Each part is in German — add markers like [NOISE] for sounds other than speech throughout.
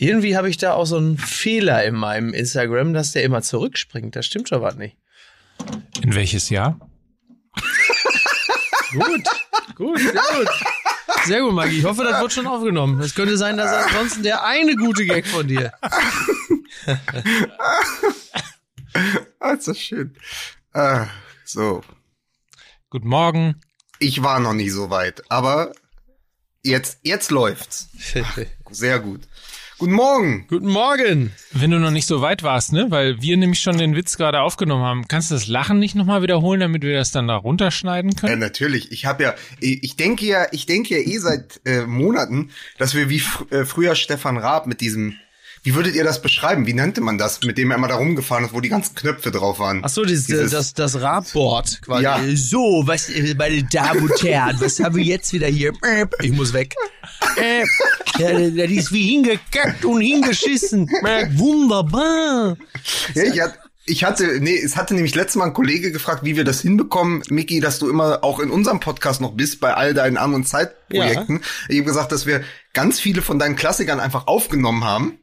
Irgendwie habe ich da auch so einen Fehler in meinem Instagram, dass der immer zurückspringt. Das stimmt schon was nicht. In welches Jahr? [LAUGHS] Gut, gut, sehr gut. Sehr gut, Maggie. Ich hoffe, das wird schon aufgenommen. Es könnte sein, dass ansonsten der eine gute Gag von dir. [LAUGHS] Ah, ist das schön. Ah, so. Guten Morgen. Ich war noch nie so weit, aber jetzt, jetzt läuft's. [LAUGHS] Sehr gut. Guten Morgen. Guten Morgen. Wenn du noch nicht so weit warst, ne, weil wir nämlich schon den Witz gerade aufgenommen haben, kannst du das Lachen nicht nochmal wiederholen, damit wir das dann da runterschneiden Ja, können? natürlich. Ich habe ja, ich denke ja, ich denke ja eh seit äh, Monaten, dass wir wie fr äh, früher Stefan Raab mit diesem, wie würdet ihr das beschreiben? Wie nannte man das, mit dem er immer da rumgefahren ist, wo die ganzen Knöpfe drauf waren? Ach so, dieses, Dieses- das, das Radboard quasi. Ja. So, was, äh, meine Damen und Herren, was haben wir jetzt wieder hier? Äh, Ich muss weg. Äh, ja, das ist wie hingekackt und hingeschissen. Äh, Wunderbar. Ja, ich, hat, ich hatte, nee, es hatte nämlich letztes Mal ein Kollege gefragt, wie wir das hinbekommen, Miki, dass du immer auch in unserem Podcast noch bist, bei all deinen An- und Zeitprojekten. Ich habe gesagt, dass wir ganz viele von deinen Klassikern einfach aufgenommen haben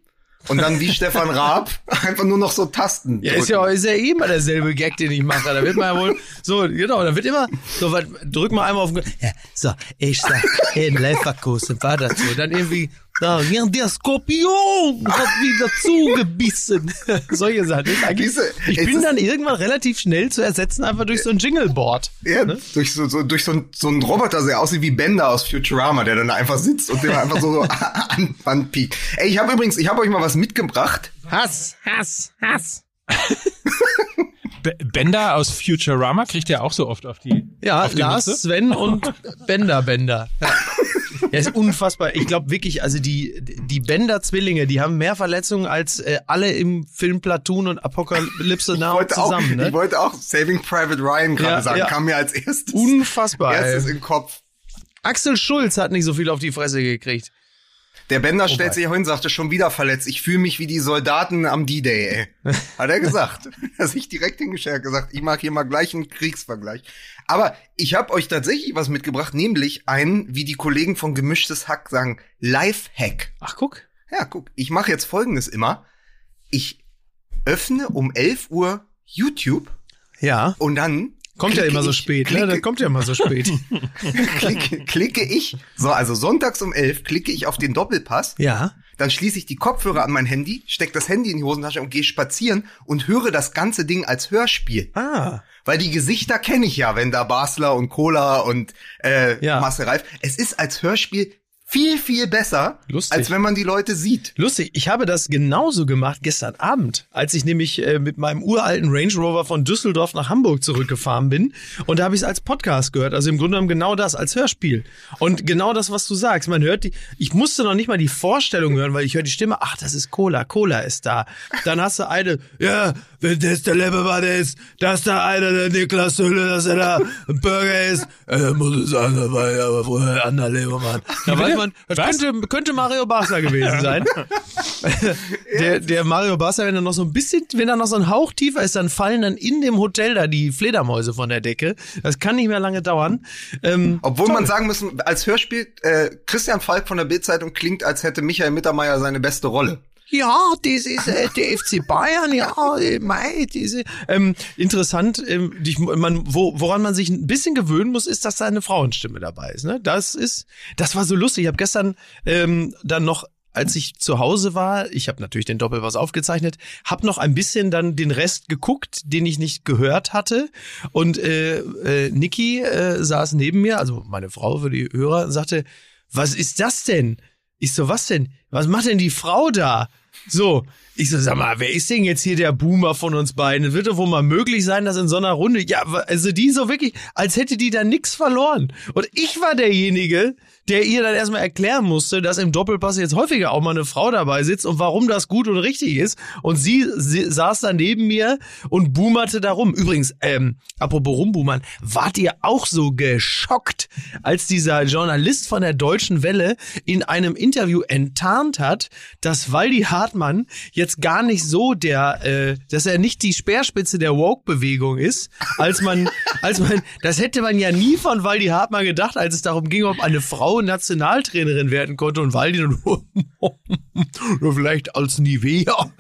und dann wie Stefan Raab einfach nur noch so Tasten. Ja, ist ja, ist ja eh immer derselbe Gag, den ich mache. Da wird man ja wohl, so, genau, da wird immer, so, was, drück mal einmal auf den, ja, so, ich sag, in Leverkusen war das so. Dann irgendwie, ja, der Skorpion hat wieder zugebissen. [LAUGHS] Solche Sachen. Ich bin dann irgendwann relativ schnell zu ersetzen, einfach durch so ein Jingleboard. Ja, durch so, so durch so, ein, so ein Roboter, der aussieht wie Bender aus Futurama, der dann da einfach sitzt und der einfach so, so [LAUGHS] an, anpiekt. Ey, ich habe übrigens, ich habe euch mal was mitgebracht. Hass, Hass, Hass. [LAUGHS] Bender aus Futurama kriegt ja auch so oft auf die. Ja, auf die Lars, Mütze. Sven und Bender Bender. Ja. Ja, ist unfassbar. Ich glaube wirklich, also die, die Bender-Zwillinge, die haben mehr Verletzungen als äh, alle im Film Platoon und Apokalypse Now wollte, auch, zusammen. ich Ne? wollte auch Saving Private Ryan gerade Ja, sagen, ja. kam mir als erstes, Unfassbar. erstes Ey. im Kopf. Axel Schulz hat nicht so viel auf die Fresse gekriegt. Der Bender Oh stellt sich hin, sagte schon wieder verletzt. Ich fühle mich wie die Soldaten am D-Day, ey. [LAUGHS] Hat er gesagt. [LAUGHS] Hat sich direkt hingestellt, hat gesagt, ich mag hier mal gleich einen Kriegsvergleich. Aber ich habe euch tatsächlich was mitgebracht, nämlich einen, wie die Kollegen von Gemischtes Hack sagen, Life-Hack. Ach, guck. Ja, guck, ich mache jetzt folgendes immer. Ich öffne um 11 Uhr YouTube Ja. und dann Kommt ja immer so ich- spät, ne? klicke- Das kommt ja immer so spät. [LAUGHS] klicke, klicke ich, so, also sonntags um 11 klicke ich auf den Doppelpass, ja. dann schließe ich die Kopfhörer an mein Handy, steck das Handy in die Hosentasche und gehe spazieren und höre das ganze Ding als Hörspiel. Ah. Weil die Gesichter kenne ich ja, wenn da Basler und Cola und äh, Ja. Marcel Reif. Es ist als Hörspiel viel, viel besser, Lustig. als wenn man die Leute sieht. Lustig, ich habe das genauso gemacht gestern Abend, als ich nämlich äh, mit meinem uralten Range Rover von Düsseldorf nach Hamburg zurückgefahren bin. Und da habe ich es als Podcast gehört. Also im Grunde genommen genau das, als Hörspiel. Und genau das, was du sagst. Man hört die, ich musste noch nicht mal die Vorstellung hören, weil ich höre die Stimme, ach, das ist Cola, Cola ist da. Dann hast du eine, ja, wenn das der Lebemann ist, dass da einer der Niklas Hülle, dass er da ein Burger ist, äh, muss ich sagen, da war ja aber vorher ein anderer Lebermann. Da weiß man, das Was? könnte, könnte Mario Barca gewesen sein. [LAUGHS] der, der Mario Barca, wenn er noch so ein bisschen, wenn er noch so ein Hauch tiefer ist, dann fallen dann in dem Hotel da die Fledermäuse von der Decke. Das kann nicht mehr lange dauern. Ähm, Obwohl man sagen müssen, als Hörspiel, äh, Christian Falk von der Bildzeitung klingt, als hätte Michael Mittermeier seine beste Rolle. Ja, das ist äh, der FC Bayern, ja, äh, diese. Ähm, interessant, ähm, die, man, wo, woran man sich ein bisschen gewöhnen muss, ist, dass da eine Frauenstimme dabei ist. Ne? Das ist, das war so lustig. Ich habe gestern ähm, dann noch als ich zu Hause war, ich habe natürlich den Doppelpass aufgezeichnet, habe noch ein bisschen dann den Rest geguckt, den ich nicht gehört hatte. Und äh, äh, Niki äh, saß neben mir, also meine Frau für die Hörer, sagte, was ist das denn? Ich so, was denn? Was macht denn die Frau da? So, ich so, sag mal, wer ist denn jetzt hier der Boomer von uns beiden? Es wird doch wohl mal möglich sein, dass in so einer Runde, ja, also die so wirklich, als hätte die da nix verloren. Und ich war derjenige, der ihr dann erstmal erklären musste, dass im Doppelpass jetzt häufiger auch mal eine Frau dabei sitzt und warum das gut und richtig ist. Und sie, sie saß da neben mir und boomerte da rum. Übrigens, ähm, apropos rumboomern, wart ihr auch so geschockt, als dieser Journalist von der Deutschen Welle in einem Interview enttarnt hat, dass Waldi Hartmann jetzt gar nicht so der, äh, dass er nicht die Speerspitze der Woke-Bewegung ist, als man, als man, das hätte man ja nie von Waldi Hartmann gedacht, als es darum ging, ob eine Frau Nationaltrainerin werden konnte und Waldi nur, [LAUGHS] nur vielleicht als Nivea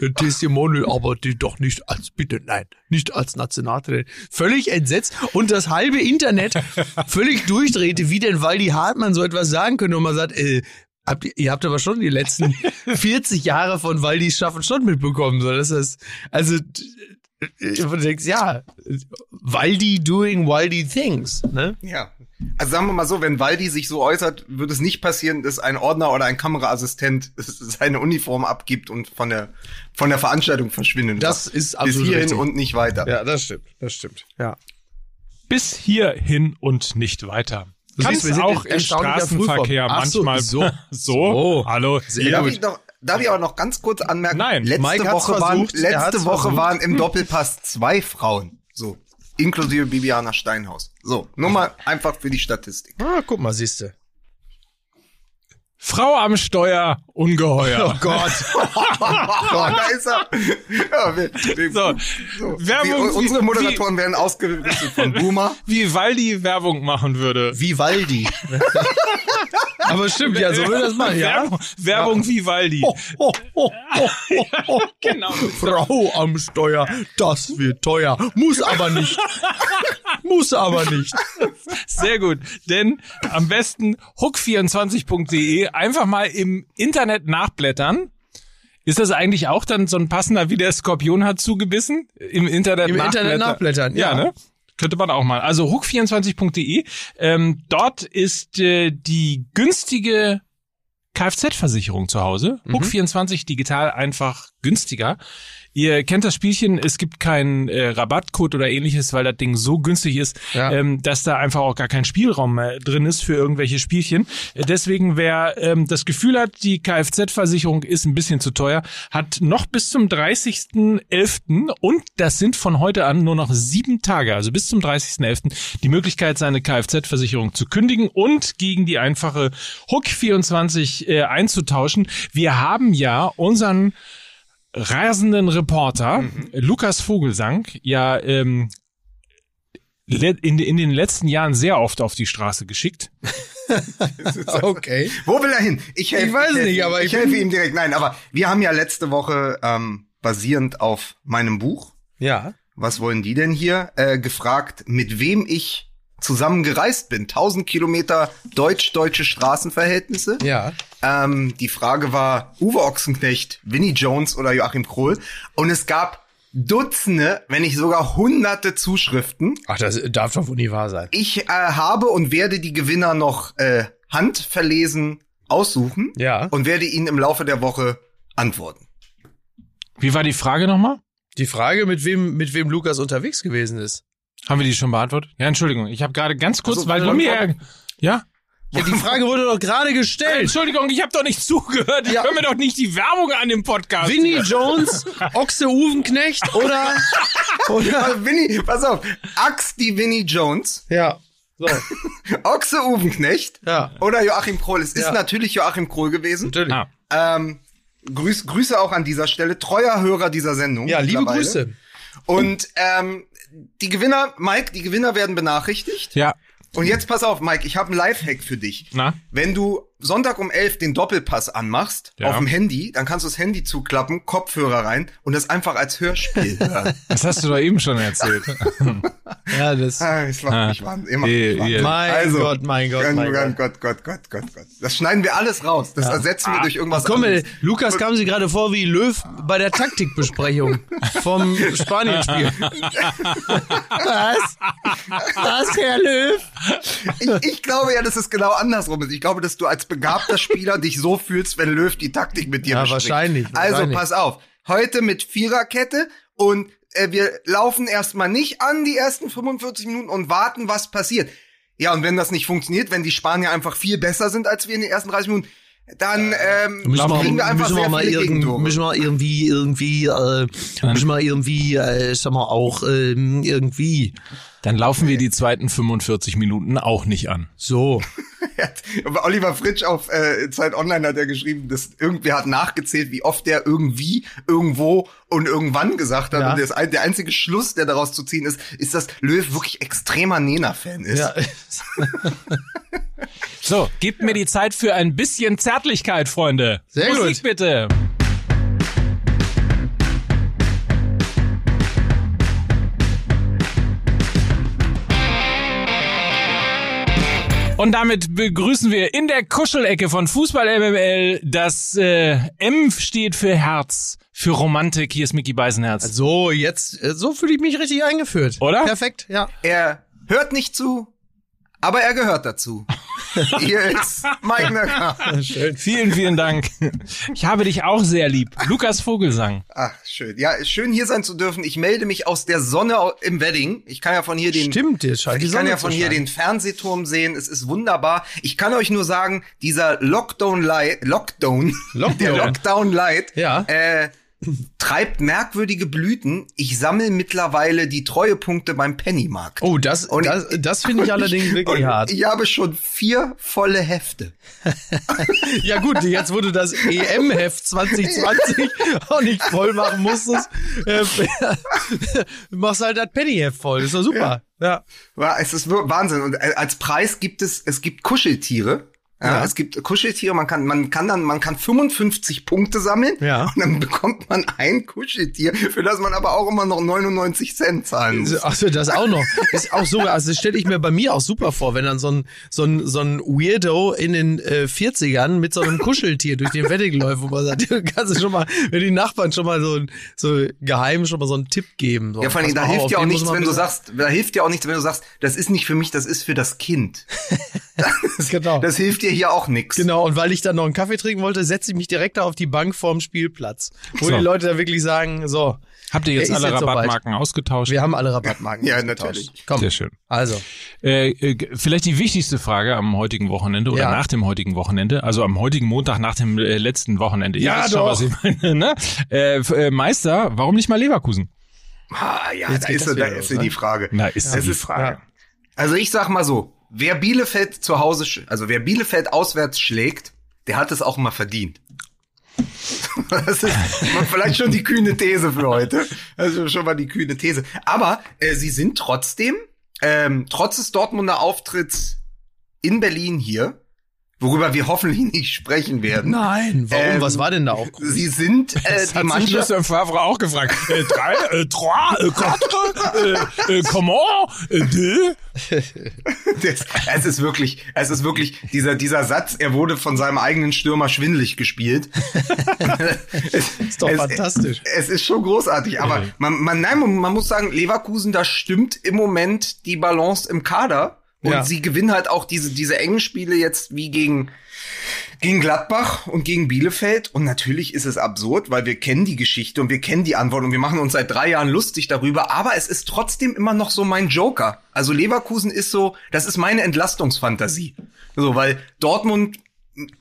äh, Testimonial, aber die doch nicht als, bitte, nein, nicht als Nationaltrainerin. Völlig entsetzt und das halbe Internet [LAUGHS] völlig durchdrehte, wie denn Waldi Hartmann so etwas sagen könnte und man sagt, äh, Habt ihr, ihr habt aber schon die letzten [LAUGHS] 40 Jahre von Waldis Schaffen schon mitbekommen. So, das ist, also, du denkst, ja, Waldi doing Waldi things, ne? Ja. Also sagen wir mal so, wenn Waldi sich so äußert, wird es nicht passieren, dass ein Ordner oder ein Kameraassistent [LAUGHS] seine Uniform abgibt und von der, von der Veranstaltung verschwindet. Das ist absolut Bis hierhin richtig. und nicht weiter. Ja, das stimmt, das stimmt. Ja. Bis hierhin und nicht weiter. Du Kann siehst, auch in im Straßenverkehr manchmal so. [LAUGHS] so. So. Hallo. Sehr Darf gut. ich, noch, darf ich aber noch ganz kurz anmerken? Nein. letzte Mike Woche waren, versucht, letzte Woche versucht. waren im Doppelpass zwei Frauen. So. Inklusive Bibiana Steinhaus. So. Nur mal einfach für die Statistik. Ah, guck mal, siehste. Frau am Steuer, ungeheuer. Oh Gott. [LAUGHS] da ist er. Ja, wir, wir, So, so. Werbung, Die, unsere wie- Moderatoren werden ausgerüstet von Boomer. Wie Waldi Werbung machen würde. Vivaldi. [LAUGHS] Aber stimmt, ja, so würde das machen, ja. Werbung, Werbung wie Waldi. Oh, oh, oh, oh, oh, oh. Genau. Frau am Steuer, das wird teuer. Muss aber nicht. Muss aber nicht. Sehr gut. Denn am besten hook24.de einfach mal im Internet nachblättern. Ist das eigentlich auch dann so ein passender, wie der Skorpion hat zugebissen? Im Internet Im nachblättern. Internet nachblättern, ja. Ja, ne? Könnte man auch mal. Also hook24.de. Ähm, dort ist äh, die günstige Kfz-Versicherung zu Hause. Mhm. Hook24 digital einfach günstiger. Ihr kennt das Spielchen, es gibt keinen äh, Rabattcode oder ähnliches, weil das Ding so günstig ist, Ja. ähm, dass da einfach auch gar kein Spielraum mehr drin ist für irgendwelche Spielchen. Äh, Deswegen, wer ähm, das Gefühl hat, die Kfz-Versicherung ist ein bisschen zu teuer, hat noch bis zum 30.11. und das sind von heute an nur noch sieben Tage, also bis zum 30.11. die Möglichkeit, seine Kfz-Versicherung zu kündigen und gegen die einfache Hook24 äh, einzutauschen. Wir haben ja unseren rasenden Reporter Lukas Vogelsang ja ähm, in, in den letzten Jahren sehr oft auf die Straße geschickt. [LAUGHS] Okay. Wo will er hin? Ich, helfe, Ich weiß helfe nicht, ihm. aber ich, ich helfe ihm direkt. Nein, aber wir haben ja letzte Woche ähm, basierend auf meinem Buch, Ja. was wollen die denn hier, äh, gefragt, mit wem ich zusammen gereist bin. 1000 Kilometer deutsch-deutsche Straßenverhältnisse. Ja. Ähm, die Frage war Uwe Ochsenknecht, Vinnie Jones oder Joachim Krohl. Und es gab Dutzende, wenn nicht sogar hunderte Zuschriften. Ach, das darf doch wohl nie wahr sein. Ich äh, habe und werde die Gewinner noch äh, handverlesen aussuchen Ja. und werde ihnen im Laufe der Woche antworten. Wie war die Frage nochmal? Die Frage, mit wem, mit wem Lukas unterwegs gewesen ist. Haben wir die schon beantwortet? Ja, Entschuldigung, ich habe gerade ganz kurz, Also, weil du äh, mir ja. Ja, die Frage wurde doch gerade gestellt. Entschuldigung, ich habe doch nicht zugehört. Ich Ja. höre mir doch nicht die Werbung an dem Podcast. Winnie Jones, Ochse Uwenknecht oder, oder, Winnie, pass auf, Axt die Winnie Jones, ja. So, [LAUGHS] Ochse Uwenknecht ja. oder Joachim Krohl. Es ist Ja. natürlich Joachim Krohl gewesen. Natürlich. Ah, Ähm, Grüß, Grüße auch an dieser Stelle, treuer Hörer dieser Sendung. Ja, liebe. Grüße. Und ähm, die Gewinner, Mike, die Gewinner werden benachrichtigt. ja. Und jetzt pass auf, Mike, ich habe einen Lifehack für dich. Na? Wenn du Sonntag um 11 den Doppelpass anmachst, Ja. auf dem Handy, dann kannst du das Handy zuklappen, Kopfhörer rein und das einfach als Hörspiel [LAUGHS] hören. Das hast du doch eben schon erzählt. [LAUGHS] Ja, das. ah, es macht Ah. mich wahnsinnig. Immer wahnsinnig. eh. Mein Also, Gott, mein Gott, Gott, mein Gott. Gott, Gott, Gott, Gott, Gott. Das schneiden wir alles raus. Das ersetzen wir durch irgendwas Komm, ey, anderes. Lukas kam sie gerade vor wie Löw bei der Taktikbesprechung vom Spanien-Spiel. [LAUGHS] Was? Was, Herr Löw? Ich, ich glaube ja, dass es genau andersrum ist. Ich glaube, dass du als begabter [LAUGHS] Spieler dich so fühlst, wenn Löw die Taktik mit dir Ja, bespricht. wahrscheinlich, Also wahrscheinlich. pass auf. Heute mit Viererkette und äh, wir laufen erstmal nicht an die ersten 45 Minuten und warten, was passiert. Ja, und wenn das nicht funktioniert, wenn die Spanier einfach viel besser sind als wir in den ersten 30 Minuten, dann ähm, Müssen wir, kriegen wir einfach müssen wir mal irgend, müssen wir irgendwie, irgendwie, äh, müssen wir irgendwie, äh, sag mal auch, ähm, irgendwie Dann laufen wir die zweiten 45 Minuten auch nicht an. So. [LAUGHS] Oliver Fritsch auf äh, Zeit Online hat er geschrieben, dass irgendwer hat nachgezählt, wie oft der irgendwie, irgendwo und irgendwann gesagt hat. Ja. Und das, der einzige Schluss, der daraus zu ziehen ist, ist, dass Löw wirklich extremer Nena-Fan ist. Ja. [LAUGHS] So, gebt mir die Zeit für ein bisschen Zärtlichkeit, Freunde. Sehr Musik gut. bitte. Und damit begrüßen wir in der Kuschelecke von Fußball MML das äh, M steht für Herz, für Romantik. Hier ist Mickey Beisenherz. So, jetzt, äh, so fühle ich mich richtig eingeführt. Oder? Perfekt, ja. Er hört nicht zu, aber er gehört dazu. [LAUGHS] Hier ist Mike Nöcker. Schön. Vielen, vielen Dank. Ich habe dich auch sehr lieb. Lukas Vogelsang. Ach, schön. Ja, schön hier sein zu dürfen. Ich melde mich aus der Sonne im Wedding. Ich kann ja von hier den Stimmt, jetzt scheint die Ich kann ja von hier den Fernsehturm sehen. Es ist wunderbar. Ich kann euch nur sagen, dieser Lockdown Light, Lockdown, Lockdown. der Lockdown Light, Ja. äh, treibt merkwürdige Blüten. Ich sammle mittlerweile die Treuepunkte beim Pennymarkt. Oh, das, Und- das, das finde ich allerdings wirklich hart. Ich habe schon vier volle Hefte. [LAUGHS] Ja gut, jetzt wo du das EM-Heft 2020 [LAUGHS] auch nicht voll machen musstest, äh, [LAUGHS] machst halt das Penny-Heft voll. ist doch super. Ja. Ja, es ist Wahnsinn. Und äh, als Preis gibt es, es gibt Kuscheltiere. Ja, Ja. es gibt Kuscheltiere, man kann, man kann dann, man kann 55 Punkte sammeln. Ja. Und dann bekommt man ein Kuscheltier, für das man aber auch immer noch 99 Cent zahlen muss. Achso, das auch noch. Ist auch so, also das stelle ich mir bei mir auch super vor, wenn dann so ein, so ein, so ein Weirdo in den äh, 40ern mit so einem Kuscheltier durch den Wedding läuft, wo man sagt, [LAUGHS] du kannst du schon mal, wenn die Nachbarn schon mal so, so geheim schon mal so einen Tipp geben. So, Ja, vor allem, da hilft ja auch nichts, wenn du sagst, da hilft ja auch nichts, wenn du sagst, das ist nicht für mich, das ist für das Kind. [LAUGHS] Das, Genau. das hilft dir hier auch nichts. Genau, und weil ich dann noch einen Kaffee trinken wollte, setze ich mich direkt da auf die Bank vorm Spielplatz. Wo So. die Leute da wirklich sagen, so, Habt ihr jetzt ist alle jetzt. Rabattmarken ausgetauscht? wir haben alle Rabattmarken. [LAUGHS] Ja, ausgetauscht. natürlich. Komm, Sehr schön. also. Äh, äh, vielleicht die wichtigste Frage am heutigen Wochenende oder Ja. nach dem heutigen Wochenende, also am heutigen Montag nach dem äh, letzten Wochenende. Ihr Ja, wisst schon, doch. was ich meine, ne? Äh, äh, Meister, warum nicht mal Leverkusen? Ah, ja, Jetzt da ist, das sie- da ist los, sie ne? die Frage. Na, ist Es die ist- Frage. Also ich sag mal so, wer Bielefeld zu Hause, also wer Bielefeld auswärts schlägt, der hat es auch mal verdient. [LAUGHS] Das ist vielleicht schon die kühne These für heute. Also schon mal die kühne These. Aber äh, sie sind trotzdem, ähm, trotz des Dortmunder Auftritts in Berlin hier, worüber wir hoffentlich nicht sprechen werden. Nein, warum? Ähm, Was war denn da auch? Sie sind äh, [LAUGHS] Das die hat sich Mannschaft. Lucien Favre auch gefragt. Äh, drei, äh, trois, äh, quatre, äh, äh, comment, äh, deux? [LAUGHS] Das, es ist wirklich, es ist wirklich dieser dieser Satz. Er wurde von seinem eigenen Stürmer schwindlig gespielt. [LAUGHS] es, Ist doch fantastisch. Es ist schon großartig, aber man, man, nein, man, man muss sagen, Leverkusen, da stimmt im Moment die Balance im Kader und Ja. sie gewinnen halt auch diese diese engen Spiele jetzt wie gegen gegen Gladbach und gegen Bielefeld. Und natürlich ist es absurd, weil wir kennen die Geschichte und wir kennen die Antwort und wir machen uns seit drei Jahren lustig darüber. Aber es ist trotzdem immer noch so mein Joker. Also Leverkusen ist so, das ist meine Entlastungsfantasie. So, weil Dortmund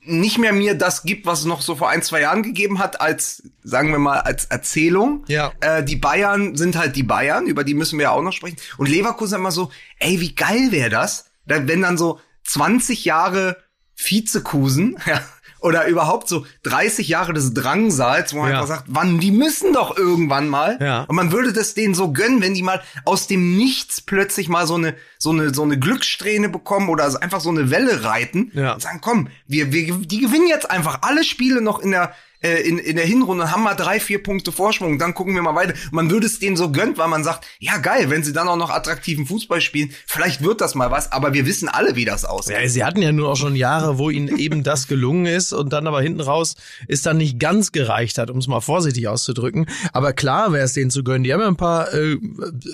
nicht mehr mir das gibt, was es noch so vor ein, zwei Jahren gegeben hat, als, sagen wir mal, als Erzählung. Ja. Äh, die Bayern sind halt die Bayern, über die müssen wir ja auch noch sprechen. Und Leverkusen immer so, ey, wie geil wäre das, da- wenn dann so 20 Jahre Vizekusen, [LAUGHS] ja, oder überhaupt so 30 Jahre des Drangsals, wo man Ja. einfach sagt, wann, die müssen doch irgendwann mal. Ja. Und man würde das denen so gönnen, wenn die mal aus dem Nichts plötzlich mal so eine, so eine, so eine Glückssträhne bekommen oder einfach so eine Welle reiten Ja. und sagen, komm, wir, wir, die gewinnen jetzt einfach alle Spiele noch in der, äh, in, in der Hinrunde und haben mal drei, vier Punkte Vorsprung, dann gucken wir mal weiter. Man würde es denen so gönnt, weil man sagt, ja geil, wenn sie dann auch noch attraktiven Fußball spielen, vielleicht wird das mal was, aber wir wissen alle, wie das aussieht. Ja, sie hatten ja nur auch schon Jahre, wo ihnen eben das gelungen ist und dann aber hinten raus ist dann nicht ganz gereicht hat, um es mal vorsichtig auszudrücken. Aber klar wäre es denen zu gönnen. Die haben ja ein paar, äh,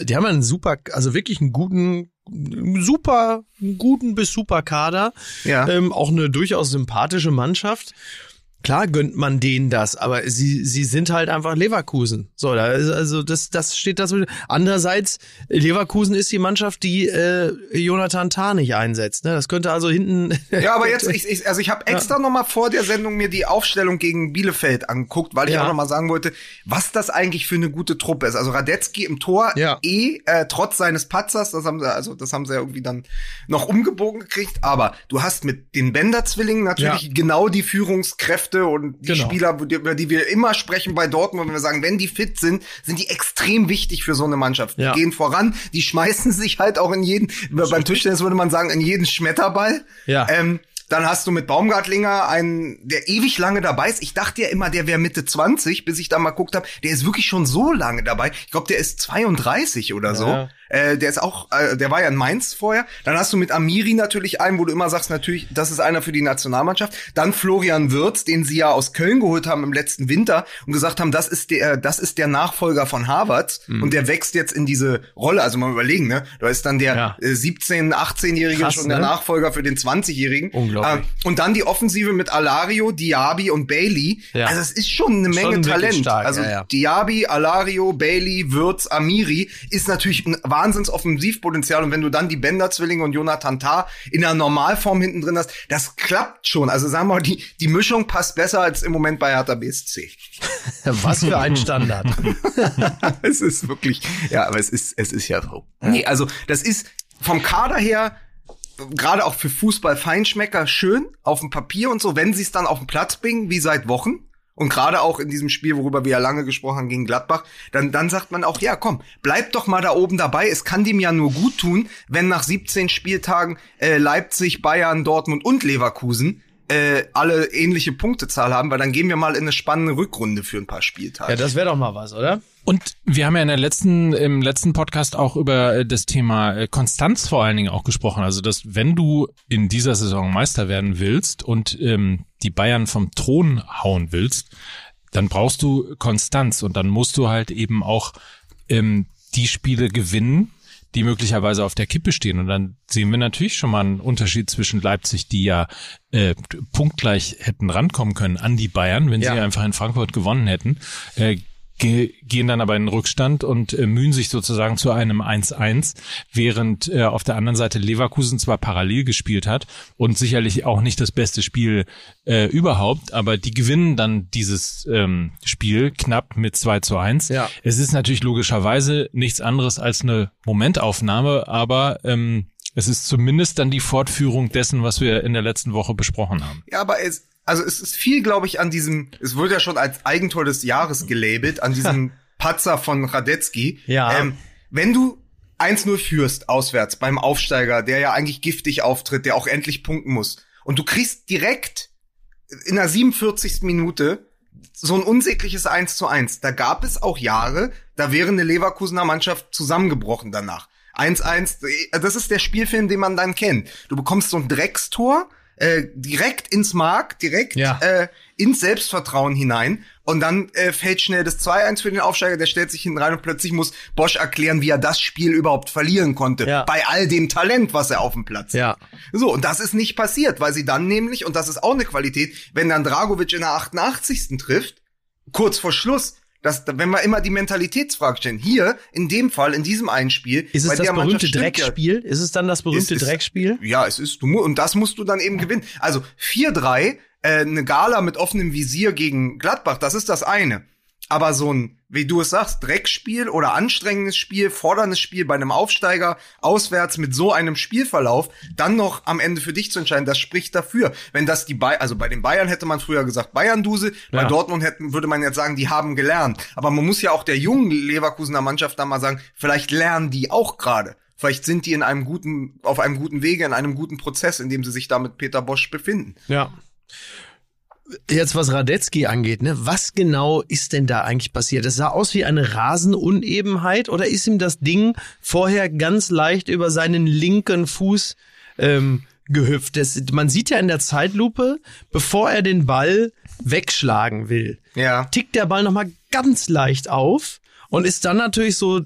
die haben ja einen super, also wirklich einen guten, super, guten bis super Kader. Ja. Ähm, auch eine durchaus sympathische Mannschaft. Klar gönnt man denen das, aber sie, sie sind halt einfach Leverkusen. So, da ist, also das, das steht das. Andererseits, Leverkusen ist die Mannschaft, die äh, Jonathan Tah nicht einsetzt. Ne? Das könnte also hinten. [LAUGHS] Ja, aber jetzt, ich, ich, also ich habe extra ja. noch mal vor der Sendung mir die Aufstellung gegen Bielefeld angeguckt, weil ich ja. auch noch mal sagen wollte, was das eigentlich für eine gute Truppe ist. Also Radetzky im Tor, ja. eh äh, trotz seines Patzers, das haben sie, also das haben sie ja irgendwie dann noch umgebogen gekriegt. Aber du hast mit den Bender-Zwillingen natürlich ja. genau die Führungskräfte Kräfte und die genau. Spieler, über die wir immer sprechen bei Dortmund, wenn wir sagen, wenn die fit sind, sind die extrem wichtig für so eine Mannschaft. Ja. Die gehen voran, die schmeißen [LAUGHS] sich halt auch in jeden, beim Tischtennis würde man sagen, in jeden Schmetterball. Ja. Ähm, dann hast du mit Baumgartlinger einen, der ewig lange dabei ist. Ich dachte ja immer, der wäre Mitte 20, bis ich da mal guckt habe. Der ist wirklich schon so lange dabei. Ich glaube, der ist 32 oder so. Äh, der ist auch, äh, der war ja in Mainz vorher. Dann hast du mit Amiri natürlich einen, wo du immer sagst, natürlich, das ist einer für die Nationalmannschaft. Dann Florian Wirz, den sie ja aus Köln geholt haben im letzten Winter und gesagt haben, das ist der, das ist der Nachfolger von Harvard mhm. und der wächst jetzt in diese Rolle. Also mal überlegen, ne? Da ist dann der ja. äh, 17-, 18-Jährige schon der ne? Nachfolger für den 20-Jährigen. Unglaublich. Äh, und dann die Offensive mit Alario, Diaby und Bailey. Ja. Also es ist schon eine Menge schon Talent. Stark, also ja, ja. Diaby, Alario, Bailey, Wirz, Amiri ist natürlich ein Wahnsinns Offensivpotenzial und wenn du dann die Bender-Zwillinge und Jonathan Tah in der Normalform hinten drin hast, das klappt schon. Also sagen wir mal, die, die Mischung passt besser als im Moment bei Hertha BSC. [LAUGHS] Was für ein Standard. [LAUGHS] es ist wirklich, ja, aber es ist, es ist ja so. Nee, also das ist vom Kader her gerade auch für Fußball-Feinschmecker schön auf dem Papier und so, wenn sie es dann auf den Platz bringen, wie seit Wochen. Und gerade auch in diesem Spiel, worüber wir ja lange gesprochen haben gegen Gladbach, dann, dann sagt man auch, ja, komm, bleib doch mal da oben dabei. Es kann dem ja nur gut tun, wenn nach 17 Spieltagen äh, Leipzig, Bayern, Dortmund und Leverkusen äh, alle ähnliche Punktezahl haben, weil dann gehen wir mal in eine spannende Rückrunde für ein paar Spieltage. Ja, das wäre doch mal was, oder? Und wir haben ja in der letzten, im letzten Podcast auch über äh, das Thema äh, Konstanz vor allen Dingen auch gesprochen. Also, dass wenn du in dieser Saison Meister werden willst und ähm, die Bayern vom Thron hauen willst, dann brauchst du Konstanz und dann musst du halt eben auch ähm, die Spiele gewinnen, die möglicherweise auf der Kippe stehen. Und dann sehen wir natürlich schon mal einen Unterschied zwischen Leipzig, die ja äh, punktgleich hätten rankommen können an die Bayern, wenn ja. sie einfach in Frankfurt gewonnen hätten, äh, ge gehen dann aber in den Rückstand und äh, mühen sich sozusagen zu einem 1-1, während äh, auf der anderen Seite Leverkusen zwar parallel gespielt hat und sicherlich auch nicht das beste Spiel äh, überhaupt, aber die gewinnen dann dieses ähm, Spiel knapp mit 2 zu 1. Ja. Es ist natürlich logischerweise nichts anderes als eine Momentaufnahme, aber ähm, es ist zumindest dann die Fortführung dessen, was wir in der letzten Woche besprochen haben. Ja, aber es, also es ist viel, glaube ich, an diesem, es wurde ja schon als Eigentor des Jahres gelabelt, an diesem [LAUGHS] Patzer von Radetzky. Ja. Ähm, wenn du 1-0 führst auswärts beim Aufsteiger, der ja eigentlich giftig auftritt, der auch endlich punkten muss, und du kriegst direkt in der 47. Minute so ein unsägliches 1 zu 1. Da gab es auch Jahre, da wäre eine Leverkusener Mannschaft zusammengebrochen danach. 1-1, das ist der Spielfilm, den man dann kennt. Du bekommst so ein Dreckstor, äh, direkt ins Mark, direkt ja. äh, ins Selbstvertrauen hinein. Und dann äh, fällt schnell das 2-1 für den Aufsteiger, der stellt sich hinten rein und plötzlich muss Bosch erklären, wie er das Spiel überhaupt verlieren konnte. Ja. Bei all dem Talent, was er auf dem Platz ja. hat. So, und das ist nicht passiert, weil sie dann nämlich, und das ist auch eine Qualität, wenn dann Dragovic in der 88. trifft, kurz vor Schluss, dass, wenn wir immer die Mentalitätsfrage stellen, hier, in dem Fall, in diesem einen Spiel, ist es das berühmte Dreckspiel? Ja, ist es dann das berühmte ist, Dreckspiel? Ja, es ist, du, und das musst du dann eben gewinnen. Also 4-3, äh, eine Gala mit offenem Visier gegen Gladbach, das ist das eine. Aber so ein, wie du es sagst, Dreckspiel oder anstrengendes Spiel, forderndes Spiel bei einem Aufsteiger auswärts mit so einem Spielverlauf, dann noch am Ende für dich zu entscheiden, das spricht dafür. Wenn das die Bayern, also bei den Bayern hätte man früher gesagt Bayern-Duse, ja. bei Dortmund hätten, würde man jetzt sagen, die haben gelernt. Aber man muss ja auch der jungen Leverkusener Mannschaft dann mal sagen, vielleicht lernen die auch gerade. Vielleicht sind die in einem guten, auf einem guten Wege, in einem guten Prozess, in dem sie sich da mit Peter Bosch befinden. Ja. Jetzt was Radetzky angeht, ne? Was genau ist denn da eigentlich passiert? Es sah aus wie eine Rasenunebenheit oder ist ihm das Ding vorher ganz leicht über seinen linken Fuß ähm, gehüpft? Das, man sieht ja in der Zeitlupe, bevor er den Ball wegschlagen will, ja. tickt der Ball nochmal ganz leicht auf und ist dann natürlich so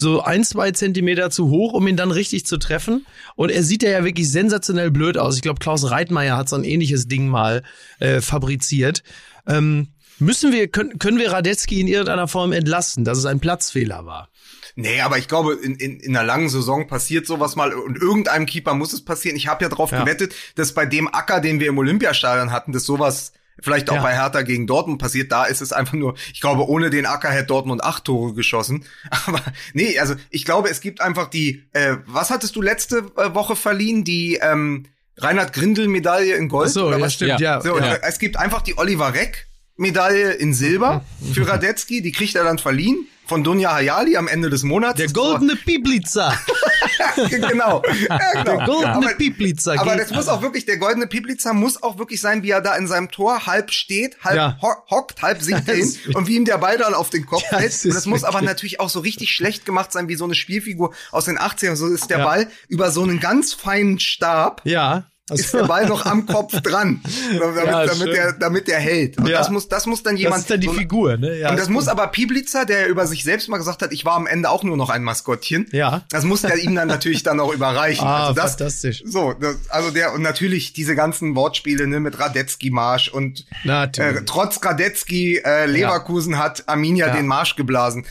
so ein, zwei Zentimeter zu hoch, um ihn dann richtig zu treffen. Und er sieht ja wirklich sensationell blöd aus. Ich glaube, Klaus Reitmeier hat so ein ähnliches Ding mal äh, fabriziert. Ähm, müssen wir, können, können wir Radetzky in irgendeiner Form entlasten, dass es ein Platzfehler war? Nee, aber ich glaube, in, in, in einer langen Saison passiert sowas mal und irgendeinem Keeper muss es passieren. Ich habe ja drauf ja. gewettet, dass bei dem Acker, den wir im Olympiastadion hatten, dass sowas vielleicht auch ja. bei Hertha gegen Dortmund passiert. Da ist es einfach nur, ich glaube, ohne den Acker hätte Dortmund acht Tore geschossen. [LAUGHS] Aber nee, also ich glaube, es gibt einfach die, äh, was hattest du letzte äh, Woche verliehen? Die ähm, Reinhard Grindel Medaille in Gold. Ach so, was? stimmt, ja. So, ja. Es gibt einfach die Oliver Reck Medaille in Silber [LAUGHS] für Radetzky, die kriegt er dann verliehen von Dunja Hayali am Ende des Monats. Der goldene Piblica. [LAUGHS] genau. [LAUGHS] Ja, genau. Der goldene Piblica. Aber das muss auch wirklich, der goldene Piblica muss auch wirklich sein, wie er da in seinem Tor halb steht, halb ja. hockt, halb sinkt hin [LAUGHS] und wie ihm der Ball dann auf den Kopf ja, fällt. Und das muss aber natürlich auch so richtig schlecht gemacht sein, wie so eine Spielfigur aus den 80ern. So ist der Ball über so einen ganz feinen Stab. Ja also, ist der Ball noch am Kopf dran, damit, [LAUGHS] ja, damit, der, damit der hält. Und ja. das muss, das muss dann jemand. Das ist dann die so, Figur, ne? Ja, und das muss aber Pieblitzer, der über sich selbst mal gesagt hat, ich war am Ende auch nur noch ein Maskottchen. Ja. Das muss der ihm dann natürlich dann auch überreichen. [LAUGHS] Ah, also das, fantastisch. So, das, also der und natürlich diese ganzen Wortspiele ne, mit Radetzky Marsch und äh, trotz Radetzky äh, Leverkusen ja. hat Arminia den Marsch geblasen.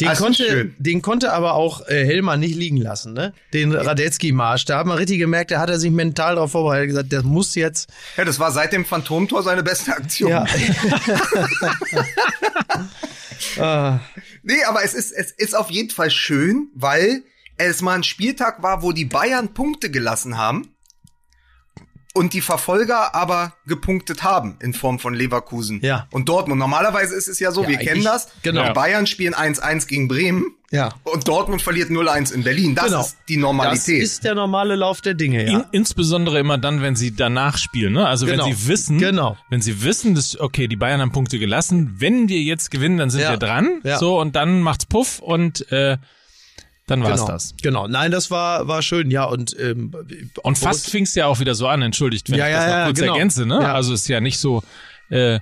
Den konnte, den konnte aber auch äh, Hellmann nicht liegen lassen, ne? Den Radetzky-Marsch. Da hat man richtig gemerkt, da hat er sich mental darauf vorbereitet, gesagt, das muss jetzt. Ja, das war seit dem Phantomtor seine beste Aktion. Ja. [LAUGHS] ah. Nee, aber es ist, es ist auf jeden Fall schön, weil es mal ein Spieltag war, wo die Bayern Punkte gelassen haben und die Verfolger aber gepunktet haben in Form von Leverkusen ja. und Dortmund. Normalerweise ist es ja so, ja, wir kennen das. Genau. Bayern spielen 1-1 gegen Bremen. Ja. Und Dortmund verliert 0-1 in Berlin. Das genau. ist die Normalität. Das ist der normale Lauf der Dinge, ja. In, insbesondere immer dann, wenn sie danach spielen, ne? Also genau. wenn sie wissen, genau. wenn sie wissen, dass, okay, die Bayern haben Punkte gelassen, wenn wir jetzt gewinnen, dann sind ja. wir dran. Ja. So, und dann macht's Puff und äh, dann war es genau. das. Genau, nein, das war war schön, ja und ähm, und fast fing es ja auch wieder so an. Entschuldigt, wenn ja, ich das noch kurz genau. ergänze, ne? Ja. Also ist ja nicht so. Äh,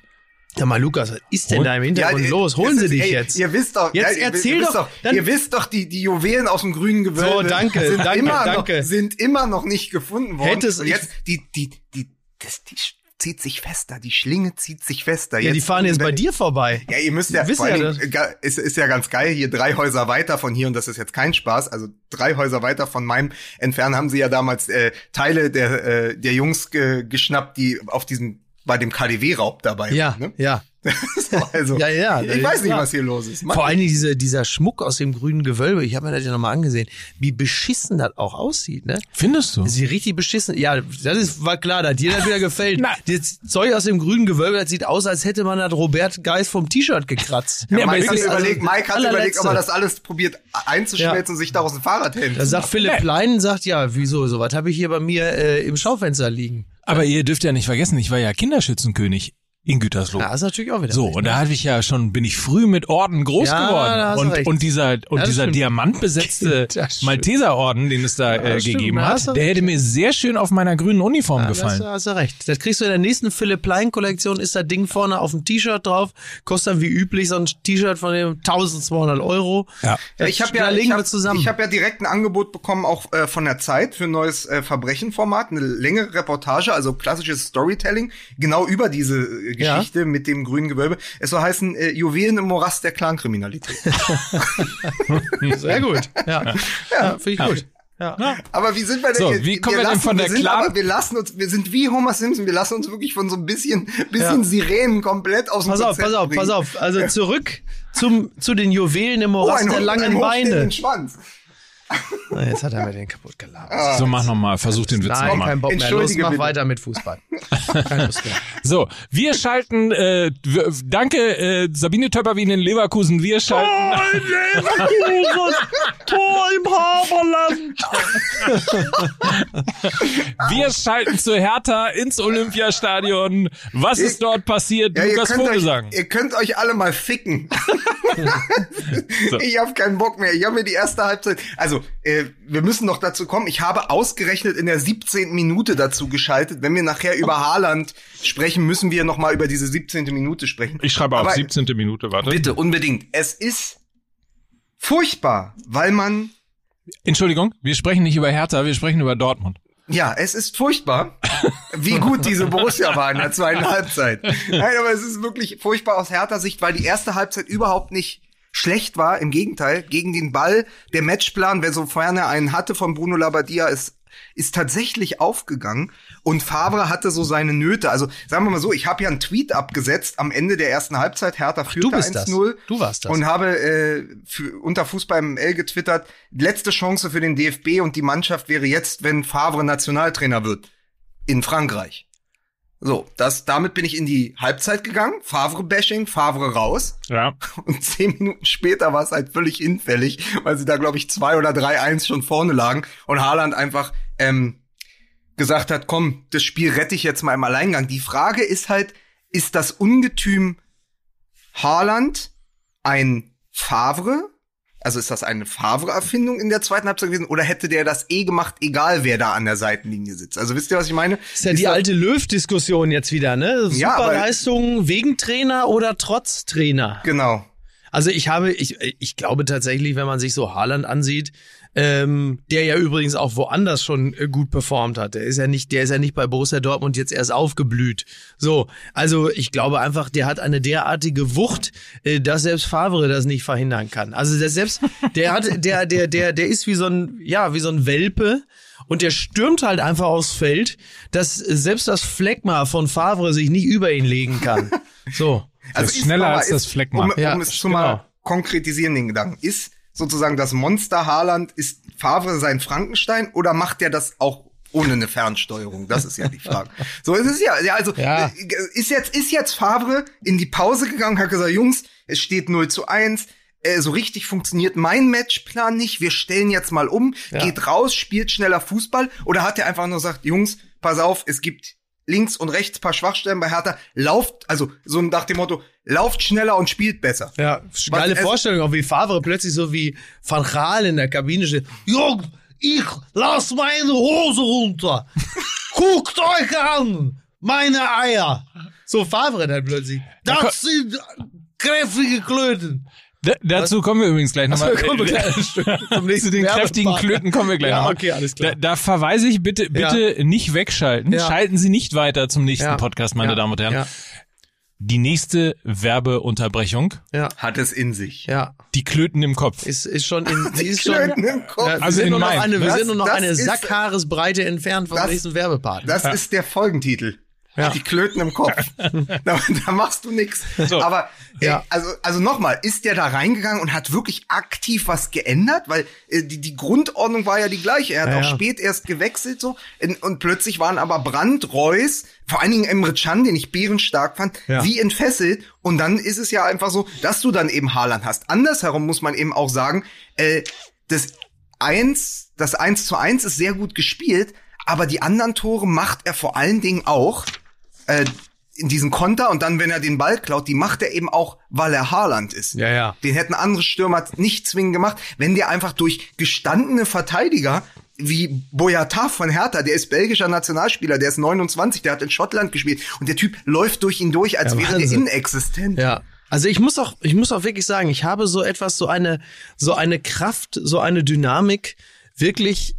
ja mal Lukas, was ist denn da im Hintergrund ja, los? Holen Sie dich ey, jetzt. Ihr wisst doch, jetzt ja, erzähl ihr doch, doch dann, ihr wisst doch, die die Juwelen aus dem grünen Gewölbe so, danke, sind danke, immer danke. Noch, sind immer noch nicht gefunden worden. Hättest und jetzt die die die das die zieht sich fester, die Schlinge zieht sich fester. Ja, jetzt, die fahren jetzt bei dir vorbei. Ja, ihr müsst ja, vor ja allem, ist, ist ja ganz geil, hier drei Häuser weiter von hier, und das ist jetzt kein Spaß, also drei Häuser weiter von meinem entfernen haben sie ja damals äh, Teile der, äh, der Jungs ge geschnappt, die auf diesem, bei dem KDW-Raub dabei ja, waren. Ne? Ja, [LAUGHS] also, ja, ja. Ich weiß nicht, was hier los ist. Vor allem diese, dieser Schmuck aus dem grünen Gewölbe, ich habe mir das ja nochmal angesehen, wie beschissen das auch aussieht, ne? Findest du? Sie richtig beschissen. Ja, das ist, war klar, dass dir das wieder gefällt. [LAUGHS] Das Zeug aus dem grünen Gewölbe, das sieht aus, als hätte man das Robert Geist vom T-Shirt gekratzt. Ja, Mike, hat überlegt, also Mike hat überlegt, ob er das alles probiert einzuschmelzen ja. und sich daraus ein Fahrrad hält. Da sagt Philipp Plein, sagt, ja, wieso, sowas habe ich hier bei mir äh, im Schaufenster liegen. Aber ihr dürft ja nicht vergessen, ich war ja Kinderschützenkönig in Gütersloh. Ja, ist natürlich auch wieder. So, recht, und da hatte ich ja schon, bin ich früh mit Orden groß ja, geworden. Und, und dieser, und dieser diamantbesetzte [LAUGHS] Malteserorden, den es da äh, gegeben hat, der hätte mir sehr schön auf meiner grünen Uniform ja, gefallen. Da hast du recht. Das kriegst du in der nächsten Philipp Plein Kollektion, ist das Ding vorne auf dem T-Shirt drauf, kostet dann wie üblich so ein T-Shirt von dem 1200 Euro. Ja. ja ich habe ja, ich hab, ich hab ja direkt ein Angebot bekommen, auch äh, von der Zeit für ein neues äh, Verbrechenformat, eine längere Reportage, also klassisches Storytelling, genau über diese äh, Geschichte ja. mit dem grünen Gewölbe. Es soll heißen äh, Juwelen im Morast der Clankriminalität. [LAUGHS] Sehr gut. Ja, ja. ja finde ich ja. gut. Ja. Aber wie sind wir denn? So, wie kommen wir, wir lassen, denn von der wir sind, Clan? aber wir lassen uns, wir sind wie Homer Simpson, wir lassen uns wirklich von so ein bisschen, bisschen ja. Sirenen komplett aus dem Pass auf, pass auf, bringen. pass auf. Also zurück zum, zu den Juwelen im Morast oh, ein, der langen ein Beine. Schwanz. Jetzt hat er mir den kaputt gelabert. Ah, so, mach nochmal, versuch den Witz Nein, nochmal. kein Bock mehr. Los, mach bitte. weiter mit Fußball. Keine Lust mehr. [LAUGHS] So, wir schalten, äh, w- danke, äh, Sabine Töpperwien in Leverkusen, wir schalten. Tor in Leverkusen! Tor im Haberland! [LAUGHS] Wir schalten zu Hertha ins Olympiastadion. Was ist dort passiert? Ja, ihr, Lukas Vogelsang. ihr könnt euch alle mal ficken. [LAUGHS] So. Ich habe keinen Bock mehr. Ich habe mir die erste Halbzeit. Also, äh, wir müssen noch dazu kommen. Ich habe ausgerechnet in der 17. Minute dazu geschaltet. Wenn wir nachher über Haaland sprechen, müssen wir noch mal über diese 17. Minute sprechen. Ich schreibe auf Aber 17. Minute, warte. Bitte, unbedingt. Es ist furchtbar, weil man Entschuldigung, wir sprechen nicht über Hertha, wir sprechen über Dortmund. Ja, es ist furchtbar, wie gut diese Borussia war in der zweiten Halbzeit. Nein, aber es ist wirklich furchtbar aus härter Sicht, weil die erste Halbzeit überhaupt nicht schlecht war. Im Gegenteil, gegen den Ball, der Matchplan, wer so vorne einen hatte von Bruno Labbadia, ist ist tatsächlich aufgegangen und Favre hatte so seine Nöte. Also sagen wir mal so, ich habe ja einen Tweet abgesetzt am Ende der ersten Halbzeit. Hertha führte 1-0. Du warst das. Und habe äh, für, unter Fußball ML getwittert, letzte Chance für den DFB und die Mannschaft wäre jetzt, wenn Favre Nationaltrainer wird. In Frankreich. So, das, damit bin ich in die Halbzeit gegangen. Favre-Bashing, Favre raus. Ja. [LAUGHS] Und zehn Minuten später war es halt völlig hinfällig, weil sie da, glaube ich, zwei oder drei eins schon vorne lagen und Haaland einfach ähm, gesagt hat, komm, das Spiel rette ich jetzt mal im Alleingang. Die Frage ist halt, ist das Ungetüm Haaland ein Favre? Also ist das eine Favre-Erfindung in der zweiten Halbzeit gewesen oder hätte der das eh gemacht, egal wer da an der Seitenlinie sitzt? Also wisst ihr, was ich meine? Ist ja die alte Löw-Diskussion jetzt wieder, ne? Ja, Superleistung wegen Trainer oder trotz Trainer? Genau. Also ich habe, ich, ich glaube tatsächlich, wenn man sich so Haaland ansieht, ähm, der ja übrigens auch woanders schon äh, gut performt hat. Der ist ja nicht, der ist ja nicht bei Borussia Dortmund jetzt erst aufgeblüht. So, also ich glaube einfach, der hat eine derartige Wucht, äh, dass selbst Favre das nicht verhindern kann. Also der selbst, der hat, der, der, der, der ist wie so ein, ja, wie so ein Welpe. Und der stürmt halt einfach aufs Feld, dass selbst das Phlegma von Favre sich nicht über ihn legen kann. [LAUGHS] So. Also ist ist schneller aber- als das ist- Phlegma. Um, Ja, um es zu genau. mal konkretisieren, den Gedanken. Ist sozusagen das Monster Haaland, ist Favre sein Frankenstein oder macht der das auch ohne eine Fernsteuerung? Das ist ja die Frage. [LAUGHS] so ist es ja. ja also Ja. äh, ist jetzt ist jetzt Favre in die Pause gegangen, hat gesagt, Jungs, es steht 0 zu 1. Äh, so richtig funktioniert mein Matchplan nicht. Wir stellen jetzt mal um, Ja. geht raus, spielt schneller Fußball. Oder hat er einfach nur gesagt, Jungs, pass auf, es gibt links und rechts paar Schwachstellen bei Hertha. Lauft, also so nach dem Motto, lauft schneller und spielt besser. Ja, geile Vorstellung, auch wie Favre plötzlich so wie Van Gaal in der Kabine steht. Jung, ich lass meine Hose runter. [LAUGHS] Guckt euch an, meine Eier. So Favre dann plötzlich. Das sind kräftige Klöten. Da, dazu kommen wir übrigens gleich nochmal. wir gleich zum nächsten [LAUGHS] Zu den kräftigen. Klöten kommen wir gleich Ja, nochmal. okay, alles klar. Da, da verweise ich bitte, bitte nicht wegschalten. Ja. Schalten Sie nicht weiter zum nächsten Ja. Podcast, meine Ja. Damen und Herren. Ja, Die nächste Werbeunterbrechung. ja, Hat es in sich. ja. Die Klöten im Kopf. Ist, ist schon in, sie ist schon, Klöten im Kopf. Ja, wir Also sind in nur noch eine, wir Das- sind nur noch eine Sackhaaresbreite entfernt vom Das- nächsten Werbepartner. Das ist der Folgentitel. Ja. Die Klöten im Kopf. [LAUGHS] da, da machst du nix. So. Aber äh, Ja. also also nochmal, ist der da reingegangen und hat wirklich aktiv was geändert? Weil äh, die, die Grundordnung war ja die gleiche. Er hat Ja, auch spät erst gewechselt so in, und plötzlich waren aber Brandt, Reus, vor allen Dingen Emre Can, den ich bärenstark fand, wie entfesselt. Und dann ist es ja einfach so, dass du dann eben Haaland hast. Andersherum muss man eben auch sagen, äh, das eins, das eins zu eins ist sehr gut gespielt, aber die anderen Tore macht er vor allen Dingen auch äh, in diesen Konter und dann, wenn er den Ball klaut, die macht er eben auch, weil er Haaland ist. Ja, ja. Den hätten andere Stürmer nicht zwingend gemacht, wenn der einfach durch gestandene Verteidiger wie Boyata von Hertha, der ist belgischer Nationalspieler, der ist 29, der hat in Schottland gespielt und der Typ läuft durch ihn durch, als Ja, wäre der inexistent. Ja. Also ich muss auch, ich muss auch wirklich sagen, ich habe so etwas, so eine, so eine Kraft, so eine Dynamik wirklich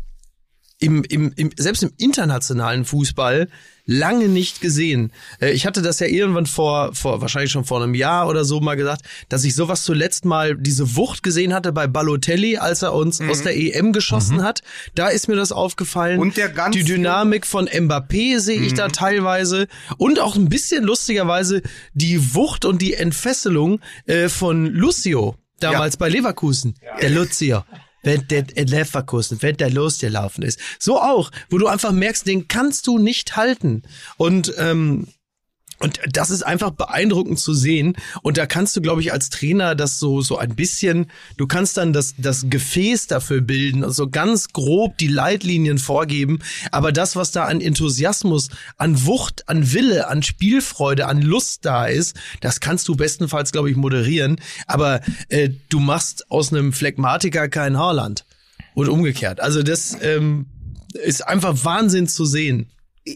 im, im, im, selbst im internationalen Fußball lange nicht gesehen. Äh, Ich hatte das ja irgendwann vor, vor, wahrscheinlich schon vor einem Jahr oder so mal gesagt, dass ich sowas zuletzt mal diese Wucht gesehen hatte bei Balotelli, als er uns aus der EM geschossen hat. Da ist mir das aufgefallen. Und der ganz- Die Dynamik von Mbappé sehe ich da teilweise. Und auch ein bisschen lustigerweise die Wucht und die Entfesselung äh, von Lucio damals bei Leverkusen. Der Lucio. Wenn der in Leverkusen, wenn der losgelaufen ist. So auch, wo du einfach merkst, den kannst du nicht halten. Und ähm, und das ist einfach beeindruckend zu sehen. Und da kannst du, glaube ich, als Trainer das so, so ein bisschen, du kannst dann das, das Gefäß dafür bilden und so ganz grob die Leitlinien vorgeben. Aber das, was da an Enthusiasmus, an Wucht, an Wille, an Spielfreude, an Lust da ist, das kannst du bestenfalls, glaube ich, moderieren. Aber äh, du machst aus einem Phlegmatiker kein Haarland. Und umgekehrt. Also das ähm, ist einfach Wahnsinn zu sehen.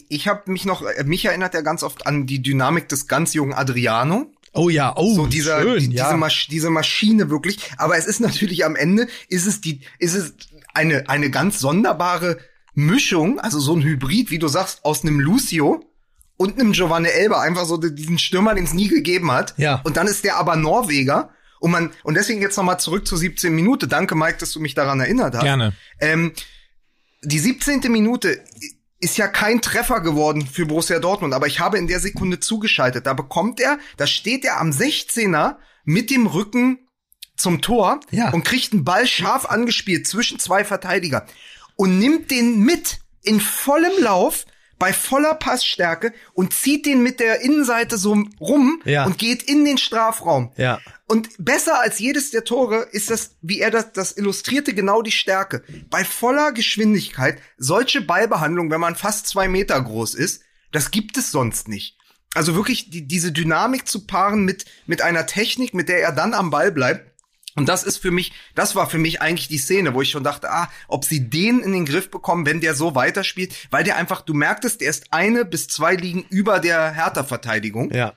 Ich habe mich noch, äh, mich erinnert er ganz oft an die Dynamik des ganz jungen Adriano. Oh ja, oh, so dieser, schön, die, ja. diese, Masch diese Maschine wirklich. Aber es ist natürlich am Ende, ist es die, ist es eine, eine ganz sonderbare Mischung, also so ein Hybrid, wie du sagst, aus einem Lucio und einem Giovanni Elba, einfach so diesen Stürmer, den es nie gegeben hat. Ja. Und dann ist der aber Norweger. Und man, und deswegen jetzt nochmal zurück zur 17 Minute. Danke, Mike, dass du mich daran erinnert hast. Gerne. Ähm, die 17. Minute ist ja kein Treffer geworden für Borussia Dortmund, aber ich habe in der Sekunde zugeschaltet. Da bekommt er, da steht er am 16er mit dem Rücken zum Tor Ja. und kriegt einen Ball scharf angespielt zwischen zwei Verteidiger und nimmt den mit in vollem Lauf bei voller Passstärke und zieht den mit der Innenseite so rum Ja. und geht in den Strafraum. Ja. Und besser als jedes der Tore ist das, wie er das, das illustrierte, genau die Stärke. Bei voller Geschwindigkeit, solche Ballbehandlung, wenn man fast zwei Meter groß ist, das gibt es sonst nicht. Also wirklich die, diese Dynamik zu paaren mit, mit einer Technik, mit der er dann am Ball bleibt. Und das ist für mich, das war für mich eigentlich die Szene, wo ich schon dachte, ah, ob sie den in den Griff bekommen, wenn der so weiterspielt, weil der einfach, du merktest, der ist eine bis zwei Ligen über der Hertha-Verteidigung. Ja.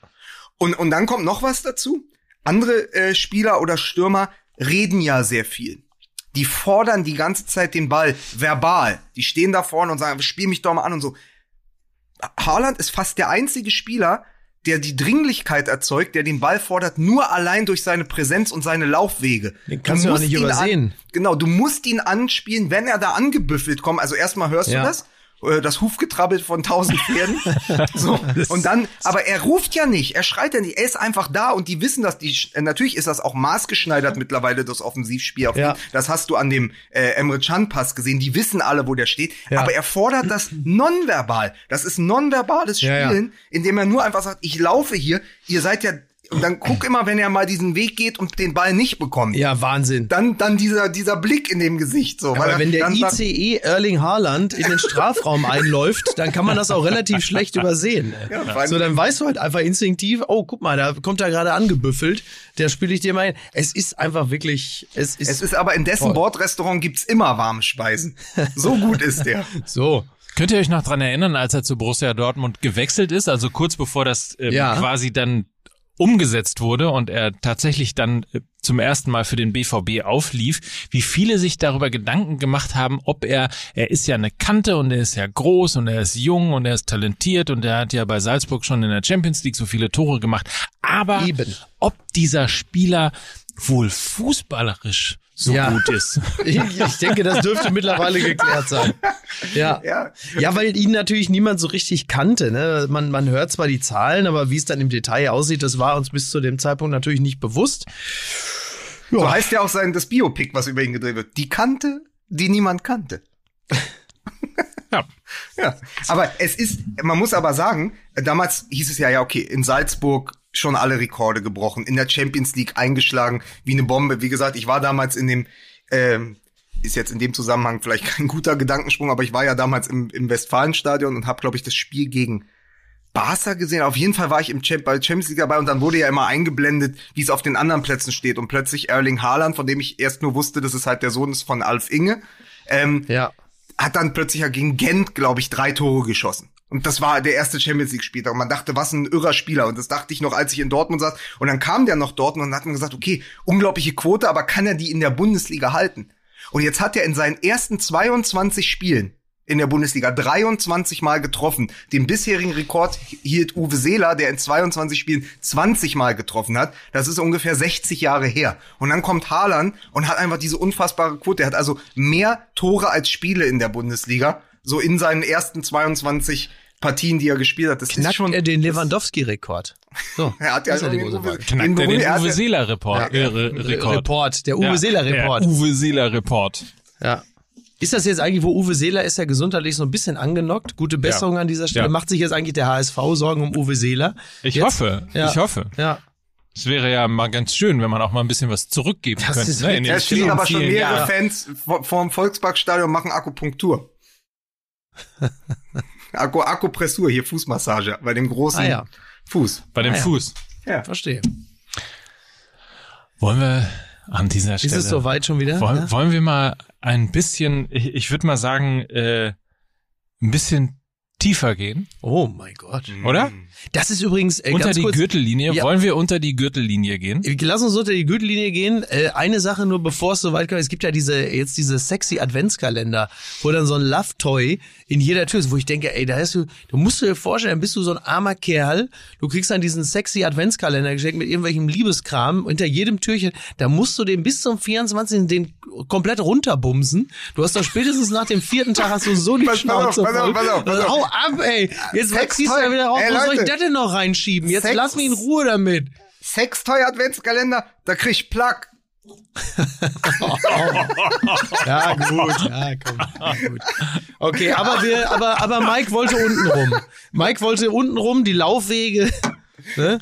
Und, und dann kommt noch was dazu. Andere äh, Spieler oder Stürmer reden ja sehr viel. Die fordern die ganze Zeit den Ball verbal. Die stehen da vorne und sagen, spiel mich doch mal an und so. Haaland ist fast der einzige Spieler, der die Dringlichkeit erzeugt, der den Ball fordert, nur allein durch seine Präsenz und seine Laufwege. Den kannst du auch musst nicht ihn übersehen. An, genau, du musst ihn anspielen, wenn er da angebüffelt kommt. Also erstmal hörst Ja. du das, äh, das Hufgetrabbel von tausend Pferden. [LAUGHS] so. Und dann, aber er ruft ja nicht, er schreit ja nicht, er ist einfach da und die wissen das. Die, äh, natürlich ist das auch maßgeschneidert mittlerweile, das Offensivspiel. Auf Ja. Das hast du an dem äh, Emre Can Pass gesehen. Die wissen alle, wo der steht. Ja. Aber er fordert das nonverbal. Das ist nonverbales Ja, ja. Spielen, indem er nur einfach sagt, ich laufe hier, ihr seid ja, dann guck immer, wenn er mal diesen Weg geht und den Ball nicht bekommt. Ja, Wahnsinn. Dann, dann dieser, dieser Blick in dem Gesicht, so. weil Aber er wenn der ICE Erling Haaland in den Strafraum [LAUGHS] einläuft, dann kann man das auch relativ schlecht übersehen. Ja, so, dann weißt du halt einfach instinktiv, oh, guck mal, da kommt er gerade angebüffelt, der spiele ich dir mal hin. Es ist einfach wirklich, es ist, Es ist aber in dessen Voll. Bordrestaurant gibt's immer warme Speisen. So gut ist der. [LAUGHS] so. Könnt ihr euch noch dran erinnern, als er zu Borussia Dortmund gewechselt ist, also kurz bevor das ähm, Ja. quasi dann umgesetzt wurde und er tatsächlich dann äh, zum ersten Mal für den BVB auflief, wie viele sich darüber Gedanken gemacht haben, ob er, er ist ja eine Kante und er ist ja groß und er ist jung und er ist talentiert und er hat ja bei Salzburg schon in der Champions League so viele Tore gemacht, aber Eben. ob dieser Spieler wohl fußballerisch so Ja. gut ist. [LAUGHS] Ich, ich denke, das dürfte mittlerweile geklärt sein. Ja. [LAUGHS] Ja. Ja, weil ihn natürlich niemand so richtig kannte. Ne? Man, man hört zwar die Zahlen, aber wie es dann im Detail aussieht, das war uns bis zu dem Zeitpunkt natürlich nicht bewusst. So heißt ja auch sein, das Biopic, was über ihn gedreht wird. Die Kante, die niemand kannte. [LAUGHS] Ja. Ja, aber es ist, man muss aber sagen, damals hieß es ja, ja, okay, in Salzburg schon alle Rekorde gebrochen, in der Champions League eingeschlagen wie eine Bombe. Wie gesagt, ich war damals in dem, ähm, ist jetzt in dem Zusammenhang vielleicht [LAUGHS] kein guter Gedankensprung, aber ich war ja damals im, im Westfalenstadion und habe, glaube ich, das Spiel gegen Barca gesehen. Auf jeden Fall war ich im Champ bei Champions League dabei und dann wurde ja immer eingeblendet, wie es auf den anderen Plätzen steht. Und plötzlich Erling Haaland, von dem ich erst nur wusste, dass es halt der Sohn ist von Alf Inge, ähm, Ja. hat dann plötzlich ja gegen Gent, glaube ich, drei Tore geschossen. Und das war der erste Champions League Spieltag. Und man dachte, was ein irrer Spieler. Und das dachte ich noch, als ich in Dortmund saß. Und dann kam der noch dort und hat man gesagt, okay, unglaubliche Quote, aber kann er die in der Bundesliga halten? Und jetzt hat er in seinen ersten 22 Spielen in der Bundesliga 23 Mal getroffen. Den bisherigen Rekord hielt Uwe Seeler, der in 22 Spielen 20 Mal getroffen hat. Das ist ungefähr 60 Jahre her. Und dann kommt Haaland und hat einfach diese unfassbare Quote. Er hat also mehr Tore als Spiele in der Bundesliga. So in seinen ersten 22 Partien, die er gespielt hat. Das ist Knackt schon. er den Lewandowski-Rekord. So, [LAUGHS] er hat ja ist die den große Uwe- er den hat Uwe ja- Seeler Report, Ja, äh, Re- Rekord. Report, der Uwe Ja, Seeler Report. Der Uwe Seeler Report. Ja. Ist das jetzt eigentlich, wo Uwe Seeler ist ja gesundheitlich so ein bisschen angenockt? Gute Besserung Ja. an dieser Stelle. Ja. Macht sich jetzt eigentlich der HSV Sorgen um Uwe Seeler? Ich Jetzt? hoffe, Ja. ich hoffe. Ja. Es wäre ja mal ganz schön, wenn man auch mal ein bisschen was zurückgeben Das könnte. ist ne, den Er stehen aber schon mehrere. Fans dem Volksparkstadion und machen Akupunktur. [LAUGHS] Akku, Akupressur, hier Fußmassage, bei dem großen Ah, ja. Fuß. Bei dem Ah, ja. Fuß. Ja. Verstehe. Wollen wir an dieser Ist Stelle. es soweit schon wieder? Wollen, Ja? wollen wir mal ein bisschen, ich, ich würde mal sagen, äh, ein bisschen tiefer gehen, Oh mein Gott. oder? Das ist übrigens äh, unter ganz die kurz, Gürtellinie. Ja. Wollen wir unter die Gürtellinie gehen? Lass uns unter die Gürtellinie gehen. Äh, eine Sache nur, bevor es soweit kommt. Es gibt ja diese jetzt diese sexy Adventskalender, wo dann so ein Love Toy in jeder Tür ist, wo ich denke, ey, da hast du, du musst dir vorstellen, bist du so ein armer Kerl, du kriegst dann diesen sexy Adventskalender geschenkt mit irgendwelchem Liebeskram hinter jedem Türchen, da musst du den bis zum 24. den komplett runterbumsen. Du hast doch spätestens nach dem vierten Tag hast du so die Pass- auf, Schnauze pass auf, pass auf, pass auf. Hau ab, ey. Jetzt ziehst du ja wieder raus. Ey, Wo soll ich Leute. das denn noch reinschieben? Jetzt Sex- lass mich in Ruhe damit. Sextoy Adventskalender, da krieg ich Plug. [LAUGHS] Ja, gut, ja, komm. Ja, gut. Okay, aber wir, aber, aber Mike wollte unten rum. Mike wollte unten rum die Laufwege. Ne?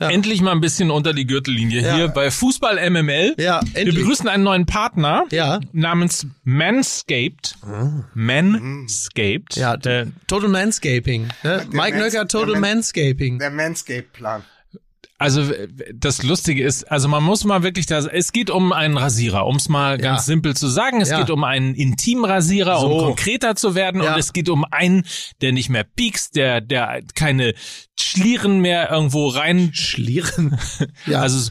Endlich mal ein bisschen unter die Gürtellinie Ja. hier bei Fußball MML. Ja, Wir endlich. begrüßen einen neuen Partner Ja. namens Manscaped. Manscaped. Ja, Total Manscaping. Ne? Mike Mans- Nöcker, Total der Man- Manscaping. Der Manscape-Plan. Also das Lustige ist, also man muss mal wirklich das, es geht um einen Rasierer, um es mal Ja. ganz simpel zu sagen. Es Ja. geht um einen Intimrasierer, So. um konkreter zu werden Ja. und es geht um einen, der nicht mehr piekst, der, der keine Schlieren mehr irgendwo rein, Schlieren. [LAUGHS] Ja. also so-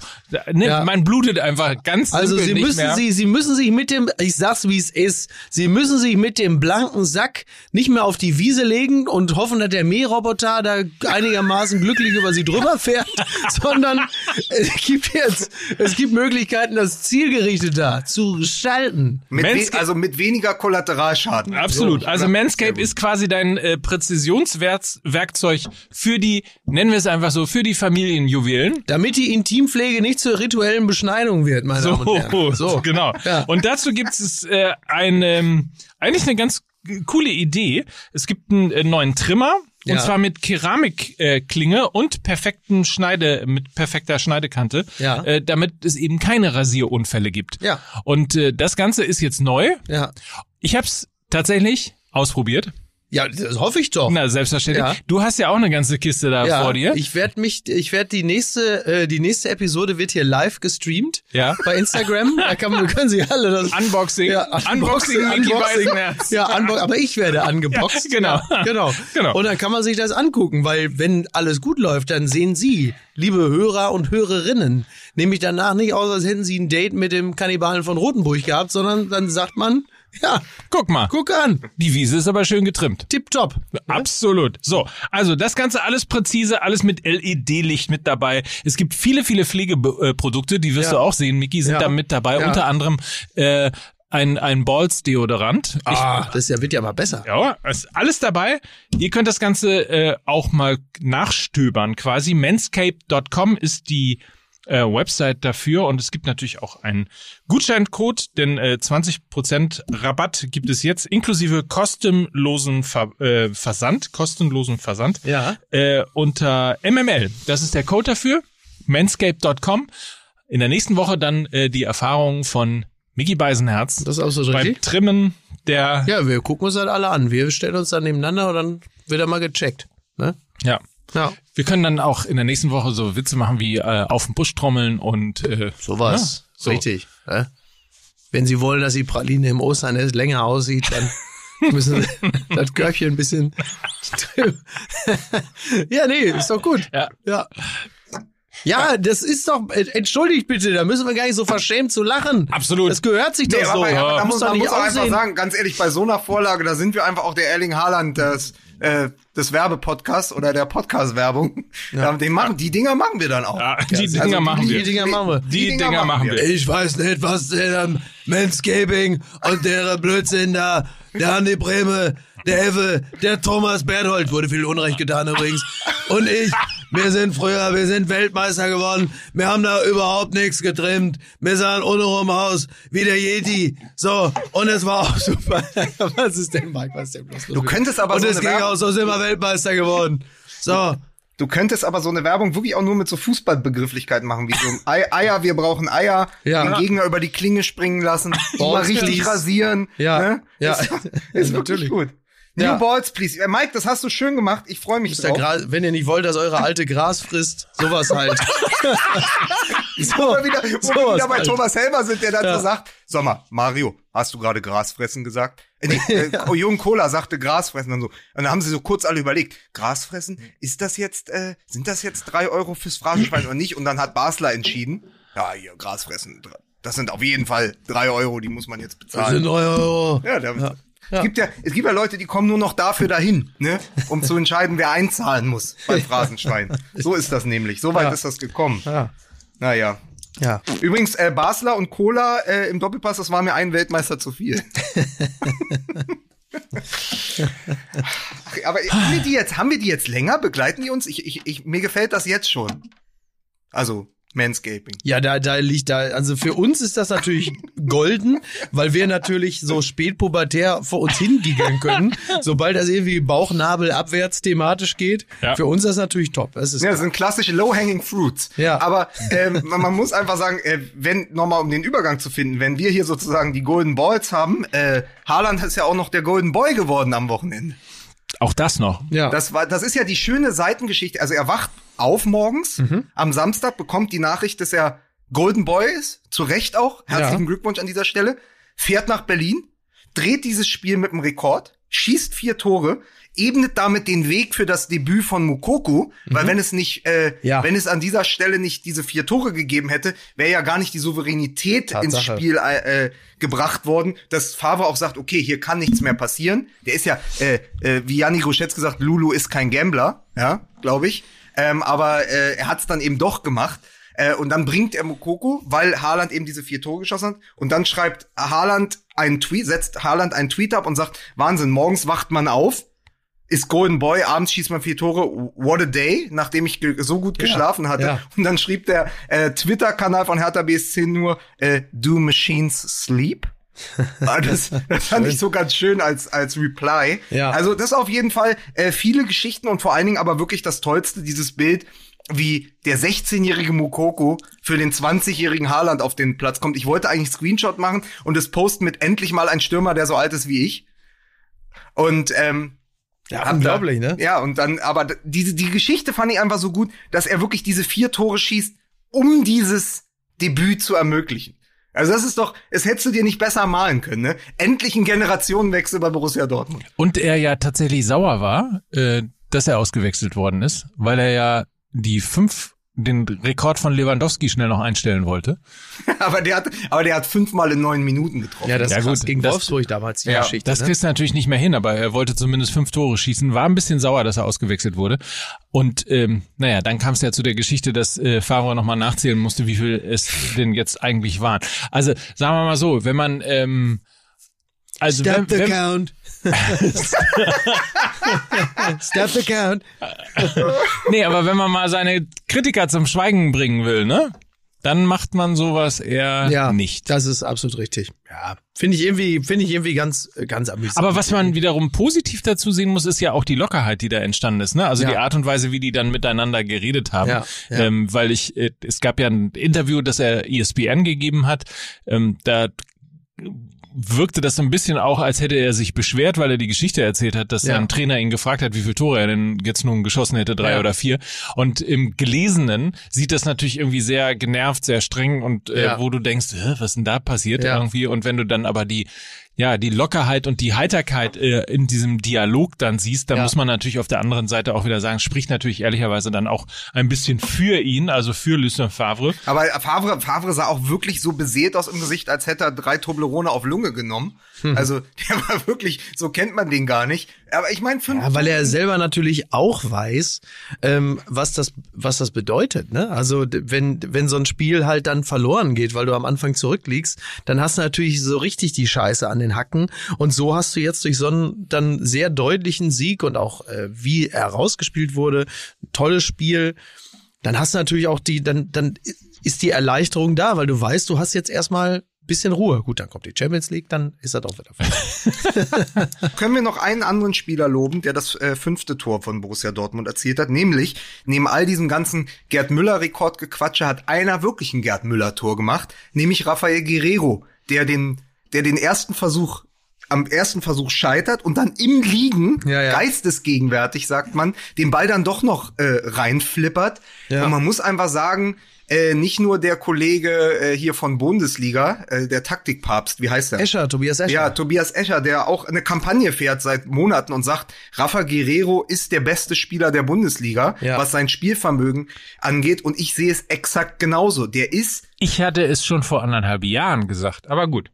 ne, man blutet einfach ganz Also simpel sie müssen sie, sie müssen sich mit dem, ich sag's wie es ist, sie müssen sich mit dem blanken Sack nicht mehr auf die Wiese legen und hoffen, dass der Mähroboter da einigermaßen glücklich über sie drüber fährt, [LAUGHS] sondern es gibt jetzt, es gibt Möglichkeiten, das zielgerichteter zu gestalten. Mit we Mansca- also mit weniger Kollateralschaden. Absolut. So, also ja, Manscape ist quasi dein äh, Präzisionswerkzeug für die, nennen wir es einfach so, für die Familienjuwelen. Damit die Intimpflege nicht zur rituellen Beschneidung wird, meine Damen und Herren. So, [LAUGHS] genau. Ja. Und dazu gibt es äh, eine, eigentlich eine ganz coole Idee. Es gibt einen äh, neuen Trimmer. Und Ja. zwar mit Keramikklinge äh, und perfekten Schneide, mit perfekter Schneidekante, Ja. äh, damit es eben keine Rasierunfälle gibt. Ja. Und äh, das Ganze ist jetzt neu. Ja. Ich habe es tatsächlich ausprobiert. Ja, das hoffe ich doch. Na, selbstverständlich. Ja. Du hast ja auch eine ganze Kiste da ja, vor dir. Ich werde mich, ich werde die nächste, äh, die nächste Episode wird hier live gestreamt. Ja. Bei Instagram. [LAUGHS] Da kann man, können Sie alle das. Unboxing. Ja, Unboxing, Mickey Beisenherz. Ja, Unbo aber ich werde angeboxt. [LAUGHS] Ja, genau. Ja, genau. Genau. Und dann kann man sich das angucken, weil wenn alles gut läuft, dann sehen Sie, liebe Hörer und Hörerinnen, nämlich danach nicht aus, als hätten Sie ein Date mit dem Kannibalen von Rotenburg gehabt, sondern dann sagt man, ja, Guck mal. guck an, Die Wiese ist aber schön getrimmt. tipptopp. Absolut. So, also das Ganze alles präzise, alles mit LED-Licht mit dabei. Es gibt viele, viele Pflegeprodukte, die wirst Ja. du auch sehen, Miki, sind Ja. da mit dabei. Ja. Unter anderem äh, ein, ein Balls-Deodorant. Ich- Ah, das ja, wird ja mal besser. Ja, ist alles dabei. Ihr könnt das Ganze äh, auch mal nachstöbern quasi. Manscape.com ist die äh, Website dafür und es gibt natürlich auch einen Gutscheincode, denn äh, 20% Rabatt gibt es jetzt inklusive kostenlosen Ver äh, Versand, kostenlosen Versand Ja. äh, unter MML. Das ist der Code dafür, manscape.com. In der nächsten Woche dann äh, die Erfahrung von Mickey Beisenherz Das ist auch so beim richtig. Trimmen der Ja, wir gucken uns halt alle an. Wir stellen uns dann nebeneinander und dann wird er mal gecheckt. Ne? ja. Ja. Wir können dann auch in der nächsten Woche so Witze machen wie äh, auf den Busch trommeln und äh, Sowas. Ja, so. Richtig. Ja? Wenn Sie wollen, dass die Praline im Osternest länger aussieht, dann [LAUGHS] müssen Sie das Körbchen ein bisschen. ja, nee, ist doch gut. Ja. Ja. Ja, das ist doch, äh, entschuldigt bitte, da müssen wir gar nicht so verschämt zu lachen. Absolut. Das gehört sich doch Nee, so. aber, aber da Muss doch man nicht muss auch einfach sagen, ganz ehrlich, bei so einer Vorlage, da sind wir einfach auch der Erling Haaland des, äh, des Werbepodcasts oder der Podcast-Werbung. Ja. Den machen, die Dinger machen wir dann auch. Ja, die also Dinger machen die wir. Dinger machen wir. Die, Dinger, machen wir. Ich weiß nicht, was der Manscaping und der Blödsinn da, der Andi Breme, der Effe, der Thomas Berthold, wurde viel Unrecht getan übrigens. Und ich, wir sind früher, wir sind Weltmeister geworden. Wir haben da überhaupt nichts getrimmt. Wir sahen untenrum aus wie der Yeti. So, und es war auch super. [LAUGHS] was ist denn, Mike, was ist denn bloß los Du könntest aber Und so es eine ging Werbung- auch, so sind wir Weltmeister geworden. So. Du könntest aber so eine Werbung wirklich auch nur mit so Fußballbegrifflichkeiten machen, wie so Ei, Eier, wir brauchen Eier, Ja. den Gegner über die Klinge springen lassen, mal richtig rasieren. Ja. Ne? Ja. Ist, [LAUGHS] ist wirklich Natürlich. gut. Ja. New Balls, please. Äh, Mike, das hast du schön gemacht. Ich freue mich drauf. Gras, wenn ihr nicht wollt, dass eure alte Gras frisst, sowas halt. [LAUGHS] so, Wo wir wieder, wo wir wieder bei halt. Thomas Helmer sind, der dazu Ja. sagt, sag mal, Mario, hast du gerade Grasfressen gesagt? Äh, nee, [LAUGHS] äh, Jung Cola sagte Grasfressen dann so. Und dann haben sie so kurz alle überlegt, Grasfressen, ist das jetzt, äh, sind das jetzt drei Euro fürs Phrasenschwein oder nicht? Und dann hat Basler entschieden, ja, hier, Grasfressen, das sind auf jeden Fall drei Euro, die muss man jetzt bezahlen. Das sind drei Euro. Ja, der, ja. Ja. Es gibt ja, es gibt ja Leute, die kommen nur noch dafür dahin, ne, um zu entscheiden, wer einzahlen muss beim [LAUGHS] Phrasenschwein. So ist das nämlich. So weit ja. ist das gekommen. Ja. Naja. Ja. Übrigens, äh, Basler und Cola äh, im Doppelpass, das war mir ein Weltmeister zu viel. [LAUGHS] Aber haben wir die jetzt, haben wir die jetzt länger? Begleiten die uns? Ich, ich, ich, mir gefällt das jetzt schon. Also, Manscaping. Ja, da, da liegt da, also für uns ist das natürlich [LAUGHS] golden, weil wir natürlich so spätpubertär vor uns hingigeln können, sobald das irgendwie Bauchnabel abwärts thematisch geht. Ja. Für uns ist das natürlich top. Das ist ja, das sind klassische Low-Hanging Fruits. Ja. Aber ähm, man, man muss einfach sagen, äh, wenn, nochmal um den Übergang zu finden, wenn wir hier sozusagen die Golden Balls haben, äh, Haaland ist ja auch noch der Golden Boy geworden am Wochenende. Auch das noch. Ja. Das war, das ist ja die schöne Seitengeschichte. Also er wacht auf morgens mhm. am Samstag, bekommt die Nachricht, dass er Golden Boy ist. Zu Recht auch. Herzlichen ja. Glückwunsch an dieser Stelle. Fährt nach Berlin, dreht dieses Spiel mit einem Rekord, schießt vier Tore, ebnet damit den Weg für das Debüt von Mukoku, mhm. weil wenn es nicht, äh, ja. wenn es an dieser Stelle nicht diese vier Tore gegeben hätte, wäre ja gar nicht die Souveränität Tatsache. ins Spiel äh, gebracht worden, dass Favre auch sagt, okay, hier kann nichts mehr passieren. Der ist ja, äh, äh, wie Janni Roschetz gesagt, Lulu ist kein Gambler, ja, glaube ich. Ähm, aber äh, er hat es dann eben doch gemacht. Äh, und dann bringt er Mukoko, weil Haaland eben diese vier Tore geschossen hat. Und dann schreibt Haaland einen Tweet, setzt Haaland einen Tweet ab und sagt, Wahnsinn, morgens wacht man auf, ist Golden Boy, abends schießt man vier Tore, what a day, nachdem ich so gut geschlafen ja, hatte. Ja. Und dann schrieb der äh, Twitter-Kanal von Hertha BSC nur, äh, do machines sleep? [LAUGHS] Ah, das, das fand ich so ganz schön als, als Reply. Ja. Also das auf jeden Fall äh, viele Geschichten und vor allen Dingen aber wirklich das Tollste, dieses Bild, wie der 16-jährige Mukoko für den 20-jährigen Haaland auf den Platz kommt. Ich wollte eigentlich Screenshot machen und es posten mit endlich mal ein Stürmer, der so alt ist wie ich. Und ähm, ja, unglaublich, da, ne? Ja, und dann, aber diese die Geschichte fand ich einfach so gut, dass er wirklich diese vier Tore schießt, um dieses Debüt zu ermöglichen. Also das ist doch, es hättest du dir nicht besser malen können, ne? Endlich ein Generationenwechsel bei Borussia Dortmund. Und er ja tatsächlich sauer war, äh, dass er ausgewechselt worden ist, weil er ja die fünf den Rekord von Lewandowski schnell noch einstellen wollte. [LAUGHS] aber der hat, aber der hat fünfmal in neun Minuten getroffen. Ja, das ja, gut, gegen das, Wolfsburg damals die ja, Geschichte. Das ne? kriegst du natürlich nicht mehr hin, aber er wollte zumindest fünf Tore schießen, war ein bisschen sauer, dass er ausgewechselt wurde. Und ähm, naja, dann kam es ja zu der Geschichte, dass äh, Favre nochmal nachzählen musste, wie viel es denn jetzt eigentlich waren. Also sagen wir mal so, wenn man ähm, also Stop wenn, the wenn, count. Stop the count. nee, aber wenn man mal seine Kritiker zum Schweigen bringen will, ne? Dann macht man sowas eher ja, nicht. Das ist absolut richtig. Ja, finde ich irgendwie, finde ich irgendwie ganz, ganz amüsant. Aber was man wiederum positiv dazu sehen muss, ist ja auch die Lockerheit, die da entstanden ist. Ne? Also ja. die Art und Weise, wie die dann miteinander geredet haben. Ja. Ähm, weil ich, äh, es gab ja ein Interview, das er ESPN gegeben hat. Ähm, da wirkte das so ein bisschen auch, als hätte er sich beschwert, weil er die Geschichte erzählt hat, dass ja. sein Trainer ihn gefragt hat, wie viele Tore er denn jetzt nun geschossen hätte, drei ja. oder vier. Und im Gelesenen sieht das natürlich irgendwie sehr genervt, sehr streng und äh, ja. wo du denkst, was ist denn da passiert irgendwie? Und wenn du dann aber die ja, die Lockerheit und die Heiterkeit äh, in diesem Dialog dann siehst, dann ja. muss man natürlich auf der anderen Seite auch wieder sagen, spricht natürlich ehrlicherweise dann auch ein bisschen für ihn, also für Lucien Favre. Aber Favre, Favre sah auch wirklich so beseelt aus im Gesicht, als hätte er drei Toblerone auf Lunge genommen. Hm. Also [LAUGHS] der war wirklich, so kennt man den gar nicht. Aber ich meine, fünf. Ja, weil er selber natürlich auch weiß, ähm, was das, was das bedeutet. Ne? Also wenn wenn so ein Spiel halt dann verloren geht, weil du am Anfang zurückliegst, dann hast du natürlich so richtig die Scheiße an den Hacken. Und so hast du jetzt durch so einen dann sehr deutlichen Sieg und auch äh, wie er rausgespielt wurde, tolles Spiel. Dann hast du natürlich auch die, dann dann ist die Erleichterung da, weil du weißt, du hast jetzt erstmal bisschen Ruhe. Gut, dann kommt die Champions League, dann ist er doch wieder vorbei. [LAUGHS] Können wir noch einen anderen Spieler loben, der das äh, fünfte Tor von Borussia Dortmund erzielt hat? Nämlich, neben all diesem ganzen Gerd Müller-Rekordgequatsche hat einer wirklich ein Gerd Müller-Tor gemacht, nämlich Rafael Guerrero, der den, der den ersten Versuch am ersten Versuch scheitert und dann im Liegen, Ja, ja. geistesgegenwärtig, sagt man, den Ball dann doch noch äh, reinflippert. Ja. Und man muss einfach sagen, äh, nicht nur der Kollege äh, hier von Bundesliga, äh, der Taktikpapst, wie heißt der? Escher, Tobias Escher. Ja, Tobias Escher, der auch eine Kampagne fährt seit Monaten und sagt, Rafa Guerrero ist der beste Spieler der Bundesliga, Ja. was sein Spielvermögen angeht. Und ich sehe es exakt genauso. Der ist Ich hatte es schon vor anderthalb Jahren gesagt, aber gut.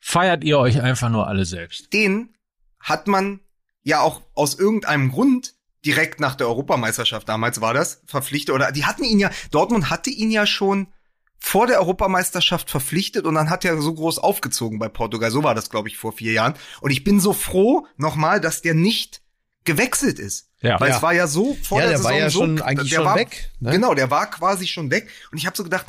Feiert ihr euch einfach nur alle selbst. den hat man ja auch aus irgendeinem Grund direkt nach der Europameisterschaft damals war das verpflichtet oder die hatten ihn ja Dortmund hatte ihn ja schon vor der Europameisterschaft verpflichtet und dann hat er so groß aufgezogen bei Portugal. So war das, glaube ich, vor vier Jahren. Und ich bin so froh nochmal, dass der nicht gewechselt ist. Ja. Weil Ja. es war ja so vor Ja, der der war Saison ja so, schon eigentlich der schon war, weg, ne? Genau, der war quasi schon weg. Und ich habe so gedacht,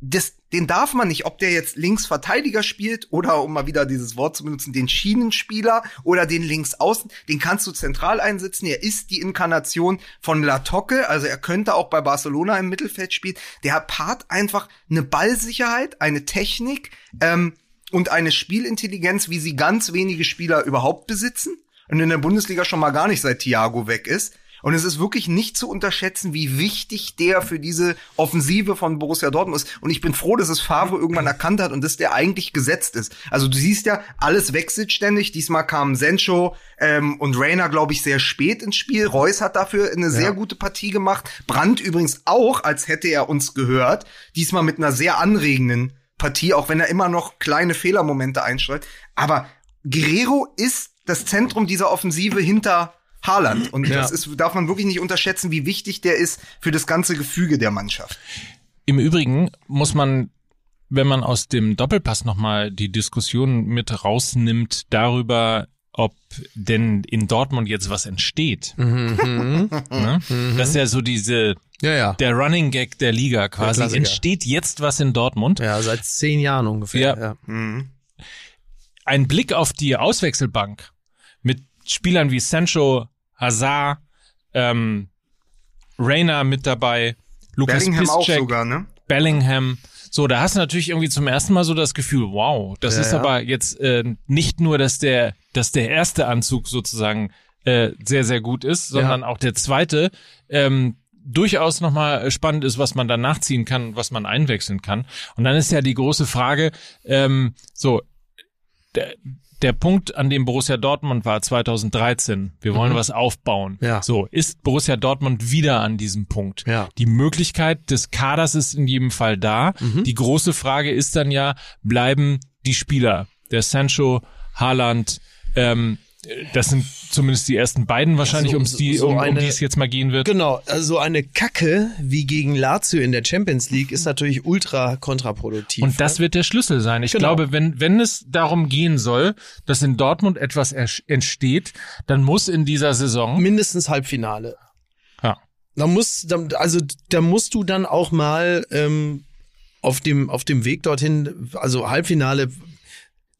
das, den darf man nicht, ob der jetzt Linksverteidiger spielt oder um mal wieder dieses Wort zu benutzen, den Schienenspieler oder den Linksaußen, den kannst du zentral einsetzen. Er ist die Inkarnation von La Tocque, also er könnte auch bei Barcelona im Mittelfeld spielen. Der paart einfach eine Ballsicherheit, eine Technik ähm, und eine Spielintelligenz, wie sie ganz wenige Spieler überhaupt besitzen und in der Bundesliga schon mal gar nicht seit Thiago weg ist. Und es ist wirklich nicht zu unterschätzen, wie wichtig der für diese Offensive von Borussia Dortmund ist. Und ich bin froh, dass es Favre irgendwann erkannt hat und dass der eigentlich gesetzt ist. Also du siehst ja, alles wechselt ständig. Diesmal kamen Sencho ähm, und Rainer, glaube ich, sehr spät ins Spiel. Reus hat dafür eine sehr gute Partie gemacht. Brandt übrigens auch, als hätte er uns gehört. Diesmal mit einer sehr anregenden Partie, auch wenn er immer noch kleine Fehlermomente einstreut. Aber Guerrero ist das Zentrum dieser Offensive hinter Haaland. Und Ja. das ist, darf man wirklich nicht unterschätzen, wie wichtig der ist für das ganze Gefüge der Mannschaft. Im Übrigen muss man, wenn man aus dem Doppelpass nochmal die Diskussion mit rausnimmt darüber, ob denn in Dortmund jetzt was entsteht. Mhm. [LAUGHS] Ne? Das ist ja so diese, Ja, ja. der Running Gag der Liga quasi. Klassiker. entsteht jetzt was in Dortmund? Ja, seit zehn Jahren ungefähr. Ja. Ja. Mhm. Ein Blick auf die Auswechselbank mit Spielern wie Sancho, Hazard, ähm, Rainer mit dabei, Lukas Bellingham auch Piszczek, sogar, ne? Bellingham. So, da hast du natürlich irgendwie zum ersten Mal so das Gefühl, wow, das Ja, ist ja. aber jetzt äh, nicht nur, dass der, dass der erste Anzug sozusagen äh, sehr, sehr gut ist, sondern auch der zweite ähm, durchaus nochmal spannend ist, was man dann nachziehen kann, was man einwechseln kann. Und dann ist ja die große Frage, ähm, so, der, der Punkt, an dem Borussia Dortmund war 2013, wir wollen was aufbauen. Mhm. Ja. So, ist Borussia Dortmund wieder an diesem Punkt. Ja. Die Möglichkeit des Kaders ist in jedem Fall da. Mhm. Die große Frage ist dann ja, bleiben die Spieler, der Sancho, Haaland, ähm, das sind zumindest die ersten beiden wahrscheinlich, so- ums die, so um, um die es jetzt mal gehen wird. Genau, also so eine Kacke wie gegen Lazio in der Champions League ist natürlich ultra kontraproduktiv. Und das wird der Schlüssel sein. Ich Genau. glaube, wenn, wenn es darum gehen soll, dass in Dortmund etwas entsteht, dann muss in dieser Saison, mindestens Halbfinale. ja, Da muss, also da musst du dann auch mal ähm, auf dem auf dem Weg dorthin, also Halbfinale.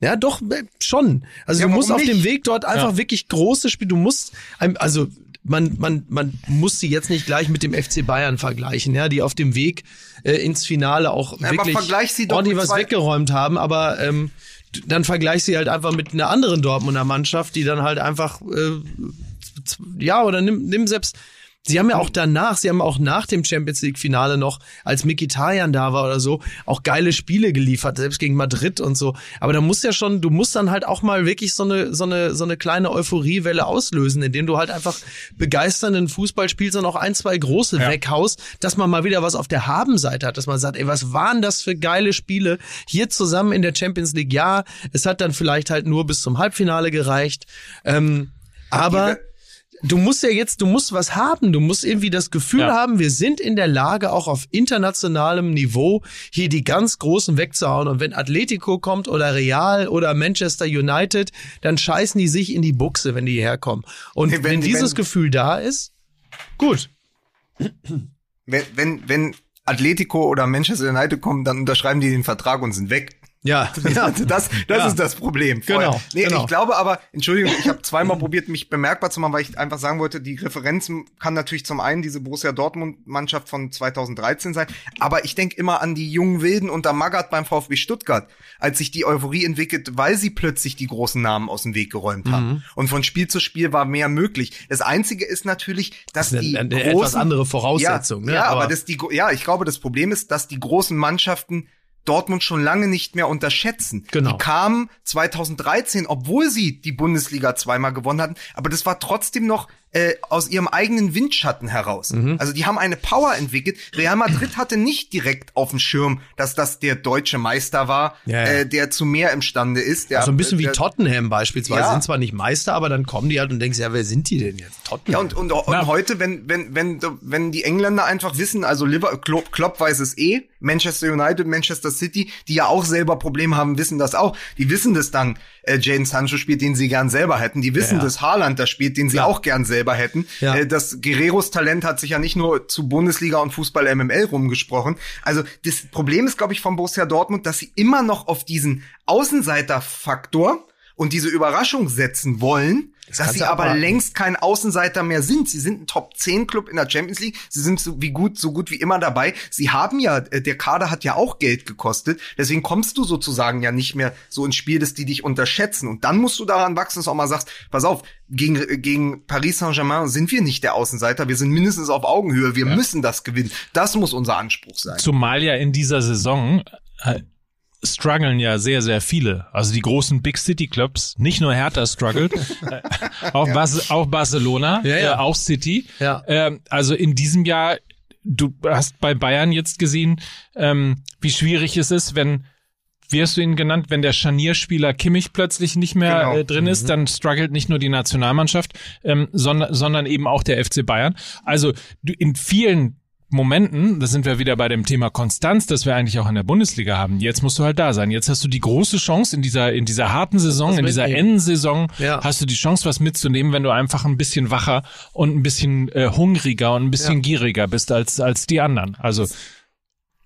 Ja, doch äh, schon. Also Ja, du musst auf dem nicht? Weg dort einfach Ja. wirklich große Spiele. Du musst, also man man man muss sie jetzt nicht gleich mit dem FC Bayern vergleichen, ja, die auf dem Weg äh, ins Finale auch Ja, wirklich vergleich sie doch ordentlich was weggeräumt haben. Aber ähm, dann vergleich sie halt einfach mit einer anderen Dortmunder Mannschaft, die dann halt einfach äh, ja, oder nimm, nimm selbst. Sie haben ja auch danach, sie haben auch nach dem Champions League Finale noch, als Mikitarian da war oder so, auch geile Spiele geliefert, selbst gegen Madrid und so. Aber da musst ja schon, du musst dann halt auch mal wirklich so eine, so eine, so eine kleine Euphoriewelle auslösen, indem du halt einfach begeisternden Fußball spielst und auch ein, zwei große Ja. weghaust, dass man mal wieder was auf der Habenseite hat, dass man sagt, ey, was waren das für geile Spiele hier zusammen in der Champions League? Ja, es hat dann vielleicht halt nur bis zum Halbfinale gereicht. Ähm, aber du musst ja jetzt, du musst was haben. Du musst irgendwie das Gefühl Ja. haben, wir sind in der Lage, auch auf internationalem Niveau hier die ganz Großen wegzuhauen. Und wenn Atletico kommt oder Real oder Manchester United, dann scheißen die sich in die Buchse, wenn die hierher kommen. Und wenn, wenn- dieses wenn- Gefühl da ist, gut. Wenn, wenn, wenn Atletico oder Manchester United kommen, dann unterschreiben die den Vertrag und sind weg. Ja, [LAUGHS] ja. das, das ja. ist das Problem. Vorher. Genau. Nee, genau. ich glaube aber, Entschuldigung, ich habe zweimal probiert, mich bemerkbar zu machen, weil ich einfach sagen wollte, die Referenzen kann natürlich zum einen diese Borussia Dortmund-Mannschaft von 2013 sein, aber ich denke immer an die jungen Wilden unter Magath beim VfB Stuttgart, als sich die Euphorie entwickelt, weil sie plötzlich die großen Namen aus dem Weg geräumt haben. Mhm. Und von Spiel zu Spiel war mehr möglich. Das Einzige ist natürlich, dass das ist die eine, eine großen, etwas andere Voraussetzung. Ja, ne? ja aber, aber das die, ja, ich glaube, das Problem ist, dass die großen Mannschaften Dortmund schon lange nicht mehr unterschätzen. Genau. Die kamen 2013, obwohl sie die Bundesliga zweimal gewonnen hatten, aber das war trotzdem noch äh, aus ihrem eigenen Windschatten heraus. Mhm. Also die haben eine Power entwickelt. Real Madrid hatte nicht direkt auf dem Schirm, dass das der deutsche Meister war, ja, ja. Äh, der zu mehr imstande ist. Der, so ein bisschen äh, wie der, Tottenham beispielsweise. Ja. Sind zwar nicht Meister, aber dann kommen die halt und denkst, ja, wer sind die denn jetzt? Tottenham. Ja, und, und, und Ja. heute, wenn, wenn, wenn, wenn die Engländer einfach wissen, also Liverpool, Klopp, Klopp weiß es eh, Manchester United, Manchester City, die ja auch selber Probleme haben, wissen das auch. Die wissen das dann, äh, Jaden Sancho spielt, den sie gern selber hätten. Die wissen, Ja, ja. dass Haaland da spielt, den sie Klar. auch gern selber hätten. Ja. Äh, das Guerreros Talent hat sich ja nicht nur zu Bundesliga und Fußball MML rumgesprochen. Also das Problem ist, glaube ich, von Borussia Dortmund, dass sie immer noch auf diesen Außenseiterfaktor und diese Überraschung setzen wollen, dass kannst sie aber abwarten. längst kein Außenseiter mehr sind. Sie sind ein Top 10 Club in der Champions League. Sie sind so wie gut, so gut wie immer dabei. Sie haben ja, äh, der Kader hat ja auch Geld gekostet. Deswegen kommst du sozusagen ja nicht mehr so ins Spiel, dass die dich unterschätzen. Und dann musst du daran wachsen, dass du auch mal sagst, pass auf, gegen, äh, gegen Paris Saint-Germain sind wir nicht der Außenseiter. Wir sind mindestens auf Augenhöhe. Wir müssen das gewinnen. Das muss unser Anspruch sein. Zumal ja in dieser Saison äh, strugglen ja sehr, sehr viele. Also die großen Big City Clubs, nicht nur Hertha struggelt, [LAUGHS] äh, auch, Bas auch Barcelona, Ja, ja. Äh, auch City. Ja. Ähm, also in diesem Jahr, du hast bei Bayern jetzt gesehen, ähm, wie schwierig es ist, wenn wie hast du ihn genannt, wenn der Scharnierspieler Kimmich plötzlich nicht mehr Genau. äh, drin ist, dann struggelt nicht nur die Nationalmannschaft, ähm, sondern, sondern eben auch der FC Bayern. Also du, in vielen Momenten, da sind wir wieder bei dem Thema Konstanz, das wir eigentlich auch in der Bundesliga haben. Jetzt musst du halt da sein. Jetzt hast du die große Chance in dieser in dieser harten Saison, in dieser. Endsaison, Ja. hast du die Chance, was mitzunehmen, wenn du einfach ein bisschen wacher und ein bisschen äh, hungriger und ein bisschen Ja. gieriger bist als als die anderen. Also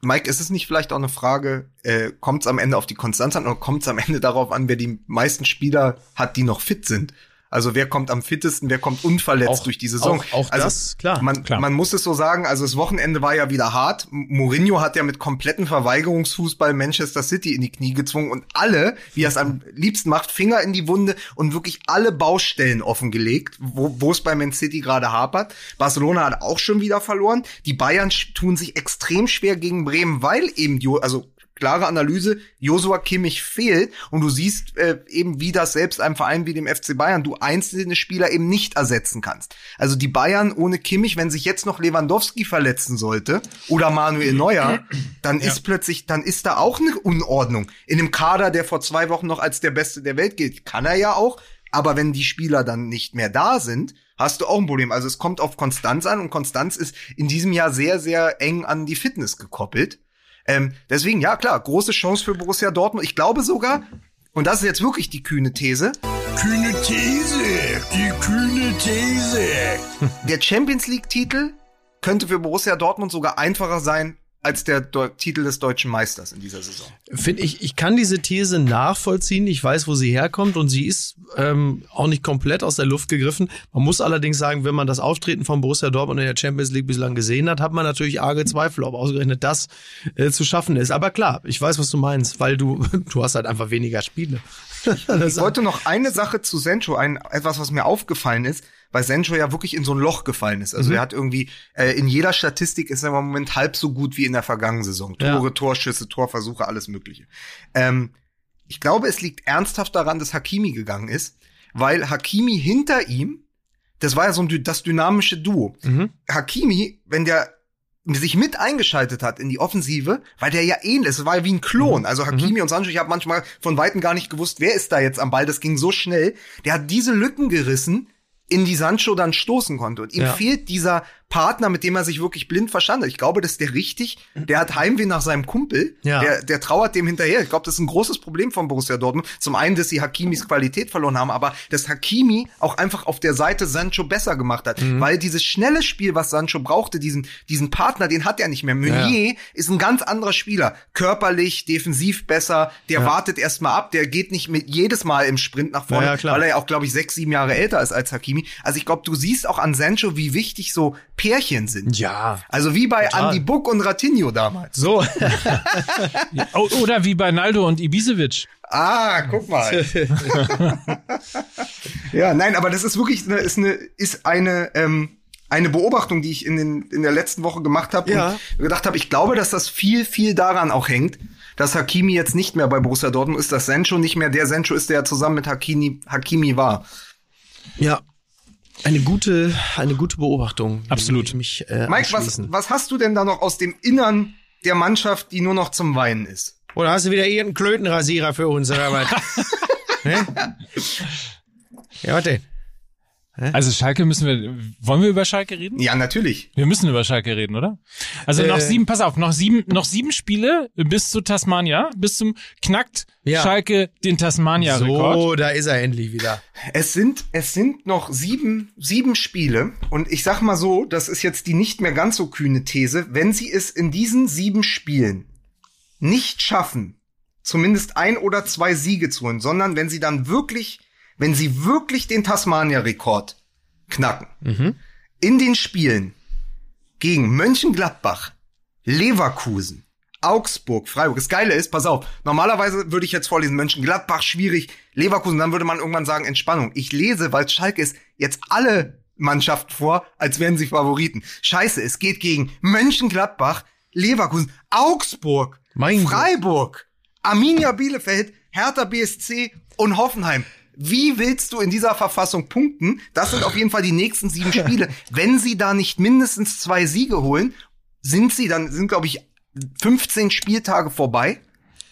Mike, ist es nicht vielleicht auch eine Frage, äh, kommt es am Ende auf die Konstanz an oder kommt es am Ende darauf an, wer die meisten Spieler hat, die noch fit sind? Also wer kommt am fittesten, wer kommt unverletzt Auch- durch die Saison? auch- auch also das, klar, Man, klar. man muss es so sagen, also das Wochenende war ja wieder hart. Mourinho hat ja mit kompletten Verweigerungsfußball Manchester City in die Knie gezwungen und alle, wie er es am liebsten macht, Finger in die Wunde und wirklich alle Baustellen offengelegt, wo wo es bei Man City gerade hapert. Barcelona hat auch schon wieder verloren. Die Bayern tun sich extrem schwer gegen Bremen, weil eben, Jo- also klare Analyse, Josua Kimmich fehlt und du siehst äh, eben, wie das selbst einem Verein wie dem FC Bayern du einzelne Spieler eben nicht ersetzen kannst. Also die Bayern ohne Kimmich, wenn sich jetzt noch Lewandowski verletzen sollte oder Manuel Neuer, dann ist plötzlich, dann ist da auch eine Unordnung. In einem Kader, der vor zwei Wochen noch als der Beste der Welt gilt, kann er ja auch, aber wenn die Spieler dann nicht mehr da sind, hast du auch ein Problem. Also es kommt auf Konstanz an und Konstanz ist in diesem Jahr sehr, sehr eng an die Fitness gekoppelt. Ähm, deswegen, ja klar, große Chance für Borussia Dortmund. Ich glaube sogar, und das ist jetzt wirklich die kühne These, Kühne These, die kühne These. der Champions League-Titel könnte für Borussia Dortmund sogar einfacher sein als der Deu Titel des deutschen Meisters in dieser Saison. Finde ich, ich kann diese These nachvollziehen. Ich weiß, wo sie herkommt und sie ist ähm, auch nicht komplett aus der Luft gegriffen. Man muss allerdings sagen, wenn man das Auftreten von Borussia Dortmund in der Champions League bislang gesehen hat, hat man natürlich arge Zweifel, ob ausgerechnet das äh, zu schaffen ist. Aber klar, ich weiß, was du meinst, weil du, [LAUGHS] du hast halt einfach weniger Spiele. Ich wollte noch eine Sache zu Sancho, ein, etwas, was mir aufgefallen ist, weil Sancho ja wirklich in so ein Loch gefallen ist. Also er hat irgendwie, äh, in jeder Statistik ist er im Moment halb so gut wie in der vergangenen Saison. Ja. Tore, Torschüsse, Torversuche, alles mögliche. Ähm, ich glaube, es liegt ernsthaft daran, dass Hakimi gegangen ist, weil Hakimi hinter ihm, das war ja so ein, das dynamische Duo. Mhm. Hakimi, wenn der sich mit eingeschaltet hat in die Offensive, weil der ja ähnlich ist, es war ja wie ein Klon. Also Hakimi und Sancho, ich habe manchmal von Weitem gar nicht gewusst, wer ist da jetzt am Ball, das ging so schnell. Der hat diese Lücken gerissen, in die Sancho dann stoßen konnte. Und ihm Ja. fehlt dieser Partner, mit dem er sich wirklich blind verstanden hat. Ich glaube, das ist der richtig. Der hat Heimweh nach seinem Kumpel. Ja. Der, der trauert dem hinterher. Ich glaube, das ist ein großes Problem von Borussia Dortmund. Zum einen, dass sie Hakimis Qualität verloren haben, aber dass Hakimi auch einfach auf der Seite Sancho besser gemacht hat. Mhm. Weil dieses schnelle Spiel, was Sancho brauchte, diesen, diesen Partner, den hat er nicht mehr. Meunier ist ein ganz anderer Spieler. Körperlich, defensiv besser. Der wartet erstmal ab. Der geht nicht mit jedes Mal im Sprint nach vorne, Ja, ja, weil er ja auch, glaube ich, sechs, sieben Jahre älter ist als Hakimi. Also ich glaube, du siehst auch an Sancho, wie wichtig so Pärchen sind. Ja. Also wie bei Total. Andy Buck und Ratinho damals. So. [LAUGHS] O- Oder wie bei Naldo und Ibisevic. Ah, guck mal. [LAUGHS] ja, nein, aber das ist wirklich eine, ist eine, ist eine, ähm, eine Beobachtung, die ich in, den, in der letzten Woche gemacht habe Ja. und gedacht habe, ich glaube, dass das viel, viel daran auch hängt, dass Hakimi jetzt nicht mehr bei Borussia Dortmund ist, dass Sancho nicht mehr der Sancho ist, der zusammen mit Hakimi, Hakimi war. Ja. Eine gute, eine gute Beobachtung. Absolut. mich, äh, Mike, was, was hast du denn da noch aus dem Innern der Mannschaft, die nur noch zum Weinen ist? Oder hast du wieder irgendeinen Klötenrasierer für uns, oder was? [LAUGHS] Hä? Ja, was denn? Also Schalke müssen wir, wollen wir über Schalke reden? Ja, natürlich. Wir müssen über Schalke reden, oder? Also Äh. noch sieben, pass auf, noch sieben, noch sieben Spiele bis zu Tasmania, bis zum knackt Ja. Schalke den Tasmania-Rekord. So, da ist er endlich wieder. Es sind, es sind noch sieben, sieben Spiele. Und ich sag mal so, das ist jetzt die nicht mehr ganz so kühne These. Wenn sie es in diesen sieben Spielen nicht schaffen, zumindest ein oder zwei Siege zu holen, sondern wenn sie dann wirklich, wenn sie wirklich den Tasmania-Rekord knacken, in den Spielen gegen Mönchengladbach, Leverkusen, Augsburg, Freiburg. Das Geile ist, pass auf, normalerweise würde ich jetzt vorlesen, Mönchengladbach schwierig, Leverkusen, dann würde man irgendwann sagen Entspannung. Ich lese, weil Schalke ist, jetzt alle Mannschaften vor, als wären sie Favoriten. Scheiße, es geht gegen Mönchengladbach, Leverkusen, Augsburg, Mein Gott. Freiburg, Arminia Bielefeld, Hertha BSC und Hoffenheim. Wie willst du in dieser Verfassung punkten? Das sind auf jeden Fall die nächsten sieben [LAUGHS] Spiele. Wenn sie da nicht mindestens zwei Siege holen, sind sie, dann sind, glaube ich, 15 Spieltage vorbei.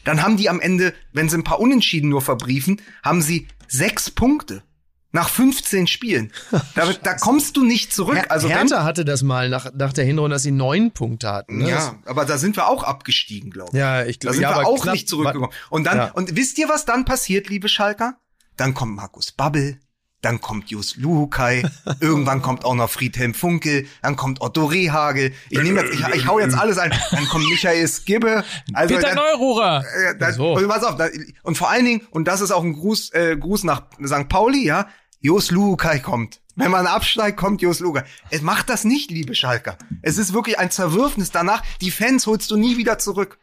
Dann haben die am Ende, wenn sie ein paar Unentschieden nur verbriefen, haben sie sechs Punkte. Nach 15 Spielen. [LAUGHS] Da, da kommst du nicht zurück. Her Also wenn, Hertha hatte das mal nach, nach der Hinrunde, dass sie neun Punkte hatten. Ne? ja, aber da sind wir auch abgestiegen, glaube ich. Ja, ich Da glaube, sind ja, wir auch knapp- nicht zurückgekommen. Und dann, Ja. und wisst ihr, was dann passiert, liebe Schalker? Dann kommt Markus Babbel, dann kommt Jus Luhukai, [LAUGHS] irgendwann kommt auch noch Friedhelm Funkel, dann kommt Otto Rehagel. Ich nehme jetzt, ich, ich hau jetzt alles ein. Dann kommt Michael Skibbe. Also Peter dann, Neururer. äh, dann, So. und pass auf, da, und vor allen Dingen, und das ist auch ein Gruß, äh, Gruß nach St. Pauli, ja, Jos Luhukai kommt. Wenn man absteigt, kommt Jos Luhukai. Es macht das nicht, liebe Schalker. Es ist wirklich ein Zerwürfnis danach. Die Fans holst du nie wieder zurück.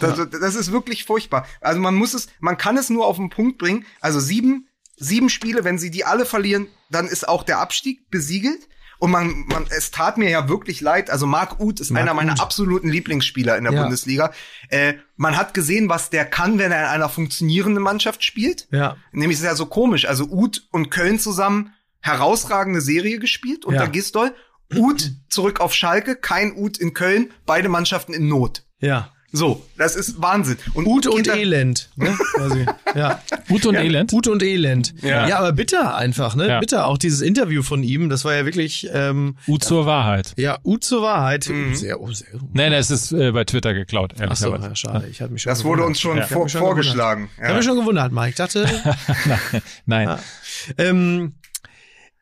Das, das ist wirklich furchtbar. Also man muss es, man kann es nur auf den Punkt bringen. Also sieben, sieben Spiele, wenn sie die alle verlieren, dann ist auch der Abstieg besiegelt. Und man, man, es tat mir ja wirklich leid. Also Marc Uth ist Marc einer meiner Uth. absoluten Lieblingsspieler in der Ja. Bundesliga. Äh, man hat gesehen, was der kann, wenn er in einer funktionierenden Mannschaft spielt. Ja. Nämlich ist ja so komisch. Also Uth und Köln zusammen herausragende Serie gespielt unter Ja. Gistol. Uth zurück auf Schalke, kein Uth in Köln, beide Mannschaften in Not. Ja. So, das ist Wahnsinn. Und Ute und Elend. Ne? Quasi. [LAUGHS] Ja. Ute und Elend. Ute und Elend. Ja. Ja. aber bitter einfach, ne? Ja. Bitter. Auch dieses Interview von ihm, das war ja wirklich, ähm, Ut zur Wahrheit. ja, Ut zur Wahrheit. Mhm. Sehr, oh, sehr. Nee, nee, es ist äh, bei Twitter geklaut, Ach so, ja, schade. Ich hatte mich schon Das wurde gewundert. uns schon Ja. Vor, schon vorgeschlagen. Ich habe mich schon gewundert, Mike. Ich dachte, [LAUGHS] Nein. ähm,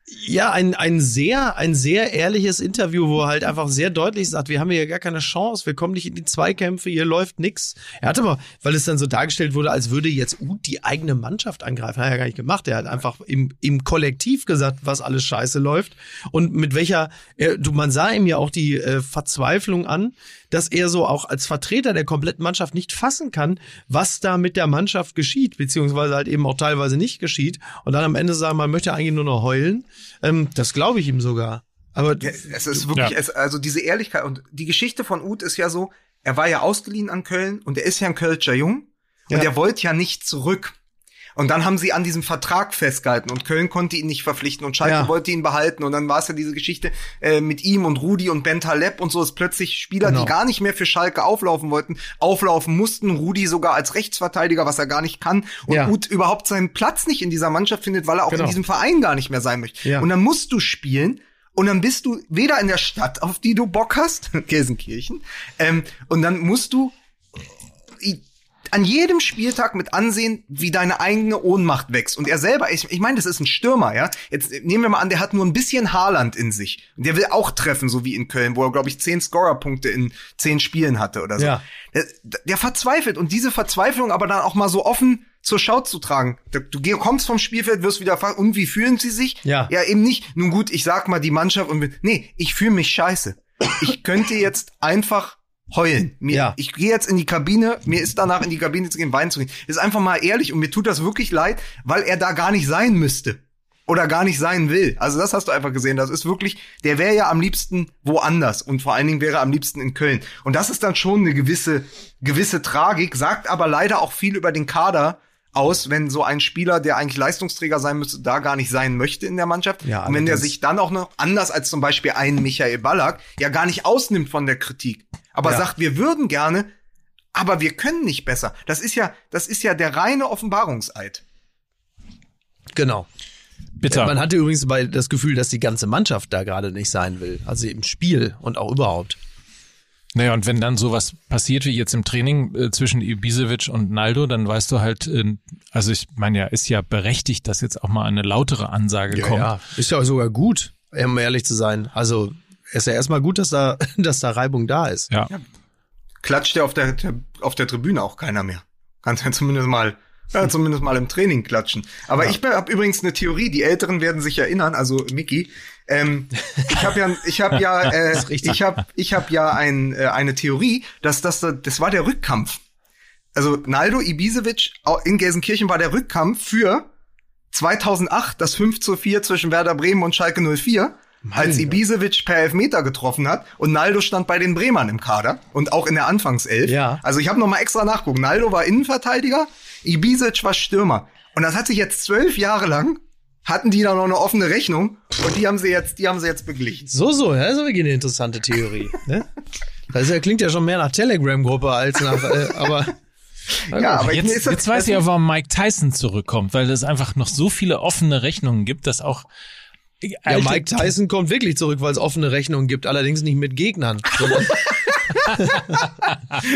ja, ein, ein sehr, ein sehr ehrliches Interview, wo er halt einfach sehr deutlich sagt, wir haben hier gar keine Chance, wir kommen nicht in die Zweikämpfe, hier läuft nix. Er hat aber, weil es dann so dargestellt wurde, als würde jetzt Uth die eigene Mannschaft angreifen, hat er gar nicht gemacht. Er hat einfach im, im Kollektiv gesagt, was alles scheiße läuft und mit welcher, er, du, man sah ihm ja auch die äh, Verzweiflung an, dass er so auch als Vertreter der kompletten Mannschaft nicht fassen kann, was da mit der Mannschaft geschieht, beziehungsweise halt eben auch teilweise nicht geschieht. Und dann am Ende sagen, man möchte eigentlich nur noch heulen. Ähm, das glaube ich ihm sogar. Aber Ja, es ist wirklich, Ja. es, also diese Ehrlichkeit und die Geschichte von Uth ist ja so, er war ja ausgeliehen an Köln und er ist ja ein Kölscher Jung und Ja. er wollte ja nicht zurück. Und dann haben sie an diesem Vertrag festgehalten und Köln konnte ihn nicht verpflichten und Schalke Ja. wollte ihn behalten und dann war es ja diese Geschichte äh, mit ihm und Rudi und Ben Taleb und so ist plötzlich Spieler, Genau. die gar nicht mehr für Schalke auflaufen wollten, auflaufen mussten. Rudi sogar als Rechtsverteidiger, was er gar nicht kann und Ja. Uth überhaupt seinen Platz nicht in dieser Mannschaft findet, weil er auch Genau. in diesem Verein gar nicht mehr sein möchte. Ja. Und dann musst du spielen und dann bist du weder in der Stadt, auf die du Bock hast, [LAUGHS] Gelsenkirchen, ähm, und dann musst du an jedem Spieltag mit ansehen, wie deine eigene Ohnmacht wächst. Und er selber, ich, ich meine, das ist ein Stürmer, ja. Jetzt nehmen wir mal an, der hat nur ein bisschen Haaland in sich. Und der will auch treffen, so wie in Köln, wo er, glaube ich, zehn Scorerpunkte in zehn Spielen hatte oder so. Ja. Der, der verzweifelt und diese Verzweiflung aber dann auch mal so offen zur Schau zu tragen. Du kommst vom Spielfeld, wirst wieder fragen, und wie fühlen sie sich? Ja. Ja, eben nicht, nun gut, ich sag mal die Mannschaft und nee, ich fühle mich scheiße. Ich könnte jetzt einfach heulen. Mir, ja. Ich gehe jetzt in die Kabine, mir ist danach in die Kabine zu gehen, weinen zu gehen. Ist einfach mal ehrlich und mir tut das wirklich leid, weil er da gar nicht sein müsste. Oder gar nicht sein will. Also das hast du einfach gesehen. Das ist wirklich, der wäre ja am liebsten woanders und vor allen Dingen wäre er am liebsten in Köln. Und das ist dann schon eine gewisse, gewisse Tragik, sagt aber leider auch viel über den Kader aus, wenn so ein Spieler, der eigentlich Leistungsträger sein müsste, da gar nicht sein möchte in der Mannschaft. Ja, und wenn der sich dann auch noch anders als zum Beispiel ein Michael Ballack ja gar nicht ausnimmt von der Kritik aber ja. sagt, wir würden gerne, aber wir können nicht besser. Das ist ja, das ist ja der reine Offenbarungseid. Genau. Bitte. Man hatte übrigens bei das Gefühl, dass die ganze Mannschaft da gerade nicht sein will. Also im Spiel und auch überhaupt. Naja, und wenn dann sowas passiert wie jetzt im Training äh, zwischen Ibisevic und Naldo, dann weißt du halt, äh, also ich meine ja, ist ja berechtigt, dass jetzt auch mal eine lautere Ansage ja, kommt. Ja, ist ja sogar gut, um ehrlich zu sein. Also ist ja erstmal gut, dass da, [LAUGHS] dass da Reibung da ist. Ja. ja. Klatscht ja auf der, auf der Tribüne auch keiner mehr. Kannst ja zumindest mal, ja, zumindest mal im Training klatschen. Aber ja. ich habe übrigens eine Theorie, die Älteren werden sich erinnern, also Mickey. Ähm, ich habe ja, ich habe ja, [LAUGHS] äh, ich habe, ich habe ja ein, äh, eine Theorie, dass das, das war der Rückkampf. Also Naldo Ibisevic in Gelsenkirchen war der Rückkampf für 2008 das 5 zu 4 zwischen Werder Bremen und Schalke 04 Mann. Als Ibisevic per Elfmeter getroffen hat und Naldo stand bei den Bremern im Kader und auch in der Anfangself. Ja. Also ich habe noch mal extra nachgucken. Naldo war Innenverteidiger, Ibisevic war Stürmer. Und das hat sich jetzt zwölf Jahre lang hatten die da noch eine offene Rechnung und die haben sie jetzt, die haben sie jetzt beglichen. So, so, ja, das ist wirklich eine interessante Theorie. [LAUGHS] ne? Das klingt ja schon mehr nach Telegram-Gruppe als nach, äh, aber ja, aber jetzt, jetzt, jetzt weiß ich ja, warum Mike Tyson zurückkommt, weil es einfach noch so viele offene Rechnungen gibt, dass auch ja, Mike Tyson kommt wirklich zurück, weil es offene Rechnungen gibt, allerdings nicht mit Gegnern. [LAUGHS]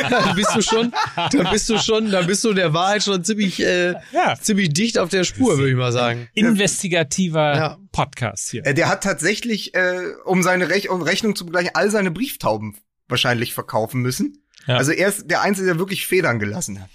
dann bist du schon, dann bist du schon, dann bist du der Wahrheit schon ziemlich, äh, ja. ziemlich dicht auf der Spur, würde ich mal sagen. Investigativer ja. Podcast hier. Äh, der hat tatsächlich, äh, um seine Rech um Rechnung zu begleichen, all seine Brieftauben wahrscheinlich verkaufen müssen. Ja. Also er ist der Einzige, der wirklich Federn gelassen hat.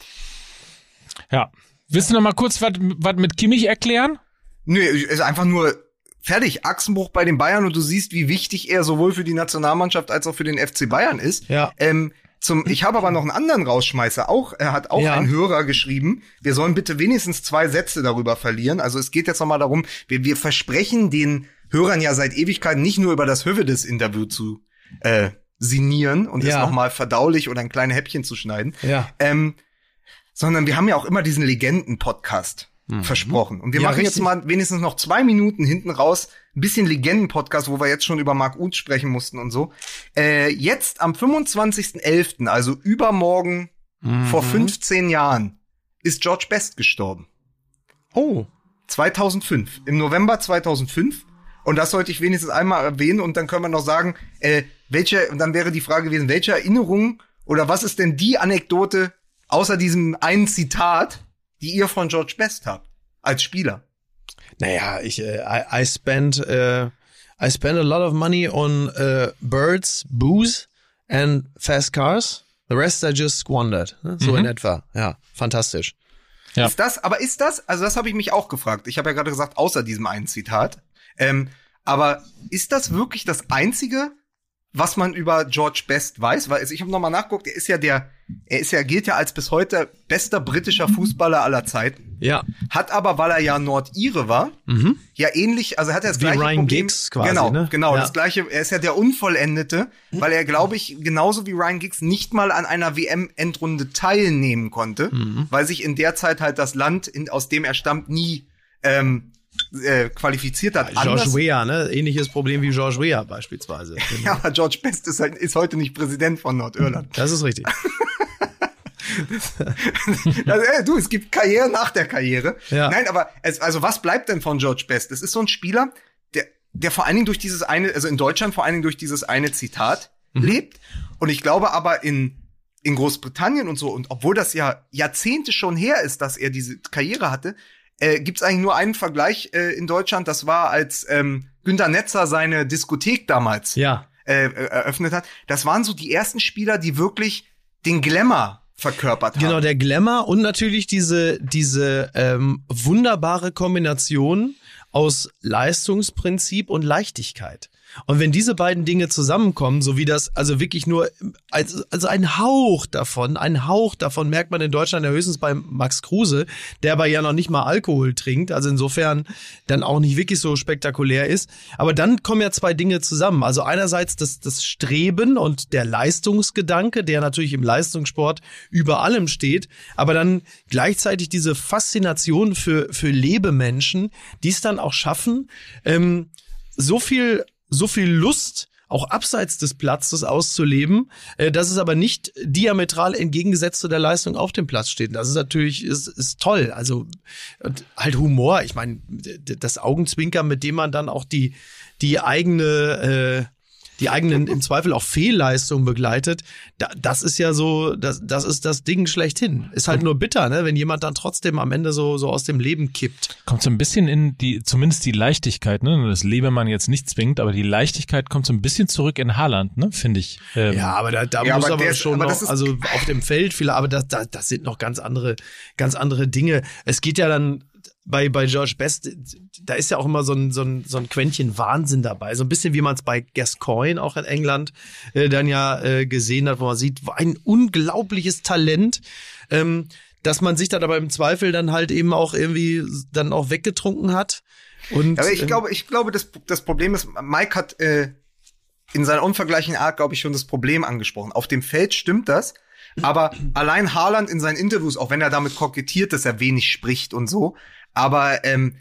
Ja. Willst du noch mal kurz was mit Kimmich erklären? Nö, ist einfach nur fertig, Achsenbruch bei den Bayern und du siehst, wie wichtig er sowohl für die Nationalmannschaft als auch für den FC Bayern ist. Ja. Ähm, zum, ich habe aber noch einen anderen Rausschmeißer. Auch, er hat auch ja. ein Hörer geschrieben. Wir sollen bitte wenigstens zwei Sätze darüber verlieren. Also es geht jetzt nochmal darum, wir, wir versprechen den Hörern ja seit Ewigkeiten nicht nur über das Hövedes-Interview zu äh, sinieren und ja. es nochmal verdaulich oder ein kleines Häppchen zu schneiden. Ja. Ähm, sondern wir haben ja auch immer diesen Legenden-Podcast mhm. versprochen. Und wir ja, machen richtig. jetzt mal wenigstens noch zwei Minuten hinten raus, ein bisschen Legenden-Podcast, wo wir jetzt schon über Mark Uth sprechen mussten und so. Äh, jetzt am 25.11., also übermorgen mhm. vor 15 Jahren, ist George Best gestorben. Oh. 2005. Im November 2005. Und das sollte ich wenigstens einmal erwähnen und dann können wir noch sagen, äh, welche, und dann wäre die Frage gewesen, welche Erinnerung oder was ist denn die Anekdote außer diesem einen Zitat, die ihr von George Best habt als Spieler? Naja, ich äh, I, I spent uh, I spent a lot of money on uh, birds, booze and fast cars. The rest I just squandered. Ne? So mhm. in etwa. Ja, fantastisch. Ja. Ist das, aber ist das, also das habe ich mich auch gefragt. Ich habe ja gerade gesagt, außer diesem einen Zitat. Ähm, aber ist das wirklich das einzige, was man über George Best weiß? Weil also ich habe nochmal nachgeguckt, er ist ja der er ist ja, gilt ja als bis heute bester britischer Fußballer aller Zeiten. Ja. Hat aber, weil er ja Nordire war, mhm. ja ähnlich, also hat er das Wie gleiche Ryan Problem. Giggs quasi, genau, ne? genau, ja. das gleiche. Er ist ja der Unvollendete, weil er, glaube ich, genauso wie Ryan Giggs nicht mal an einer WM-Endrunde teilnehmen konnte, mhm. weil sich in der Zeit halt das Land, in, aus dem er stammt, nie ähm, äh, qualifiziert hat. George Weah, ne? Ähnliches Problem wie George Weah beispielsweise. [LAUGHS] ja, aber George Best ist, halt, ist heute nicht Präsident von Nordirland. Das ist richtig. [LAUGHS] [LAUGHS] also, ey, du, es gibt Karriere nach der Karriere. Ja. Nein, aber es, also was bleibt denn von George Best? Es ist so ein Spieler, der der vor allen Dingen durch dieses eine, also in Deutschland vor allen Dingen durch dieses eine Zitat mhm. lebt. Und ich glaube aber in, in Großbritannien und so, und obwohl das ja Jahrzehnte schon her ist, dass er diese Karriere hatte, äh, gibt es eigentlich nur einen Vergleich äh, in Deutschland. Das war, als ähm, Günter Netzer seine Diskothek damals ja. äh, eröffnet hat. Das waren so die ersten Spieler, die wirklich den Glamour verkörpert haben. Genau, der Glamour und natürlich diese, diese ähm, wunderbare Kombination aus Leistungsprinzip und Leichtigkeit. Und wenn diese beiden Dinge zusammenkommen, so wie das, also wirklich nur, also, also ein Hauch davon, ein Hauch davon merkt man in Deutschland ja höchstens bei Max Kruse, der aber ja noch nicht mal Alkohol trinkt, also insofern dann auch nicht wirklich so spektakulär ist. Aber dann kommen ja zwei Dinge zusammen. Also einerseits das, das Streben und der Leistungsgedanke, der natürlich im Leistungssport über allem steht, aber dann gleichzeitig diese Faszination für, für Lebemenschen, die es dann auch schaffen, ähm, so viel so viel Lust auch abseits des Platzes auszuleben, äh, dass es aber nicht diametral entgegengesetzt zu der Leistung auf dem Platz steht. Das ist natürlich ist, ist toll. Also halt Humor. Ich meine, das Augenzwinkern, mit dem man dann auch die die eigene äh, die eigenen im Zweifel auch Fehlleistungen begleitet, da, das ist ja so, das, das ist das Ding schlechthin. Ist halt nur bitter, ne, wenn jemand dann trotzdem am Ende so, so aus dem Leben kippt. Kommt so ein bisschen in die, zumindest die Leichtigkeit, ne? Das lebe man jetzt nicht zwingt, aber die Leichtigkeit kommt so ein bisschen zurück in Haaland, ne, finde ich. Ähm. Ja, aber da, da ja, muss aber, aber schon aber noch, also auf dem Feld viele, aber das, das, das sind noch ganz andere, ganz andere Dinge. Es geht ja dann bei, bei George Best, da ist ja auch immer so ein, so ein, so ein Quäntchen Wahnsinn dabei. So ein bisschen wie man es bei Gascoigne auch in England äh, dann ja äh, gesehen hat, wo man sieht, ein unglaubliches Talent, ähm, dass man sich dann aber im Zweifel dann halt eben auch irgendwie dann auch weggetrunken hat. Und, aber ich äh, glaube, ich glaube, das, das Problem ist, Mike hat äh, in seiner unvergleichlichen Art, glaube ich, schon das Problem angesprochen. Auf dem Feld stimmt das, aber allein Haaland in seinen Interviews, auch wenn er damit kokettiert, dass er wenig spricht und so, aber ähm,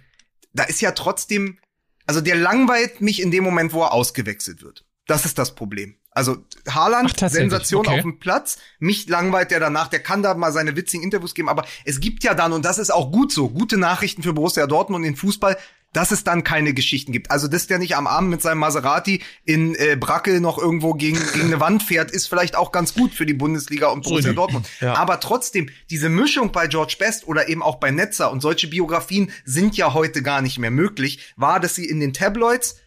da ist ja trotzdem, also der langweilt mich in dem Moment, wo er ausgewechselt wird. Das ist das Problem. Also Haaland, Ach, Sensation okay. auf dem Platz, mich langweilt der danach, der kann da mal seine witzigen Interviews geben, aber es gibt ja dann, und das ist auch gut so, gute Nachrichten für Borussia Dortmund und den Fußball, dass es dann keine Geschichten gibt. Also, dass der nicht am Abend mit seinem Maserati in äh, Brackel noch irgendwo gegen, [LAUGHS] gegen eine Wand fährt, ist vielleicht auch ganz gut für die Bundesliga und Borussia so Dortmund. Ja. Aber trotzdem, diese Mischung bei George Best oder eben auch bei Netzer und solche Biografien sind ja heute gar nicht mehr möglich, war, dass sie in den Tabloids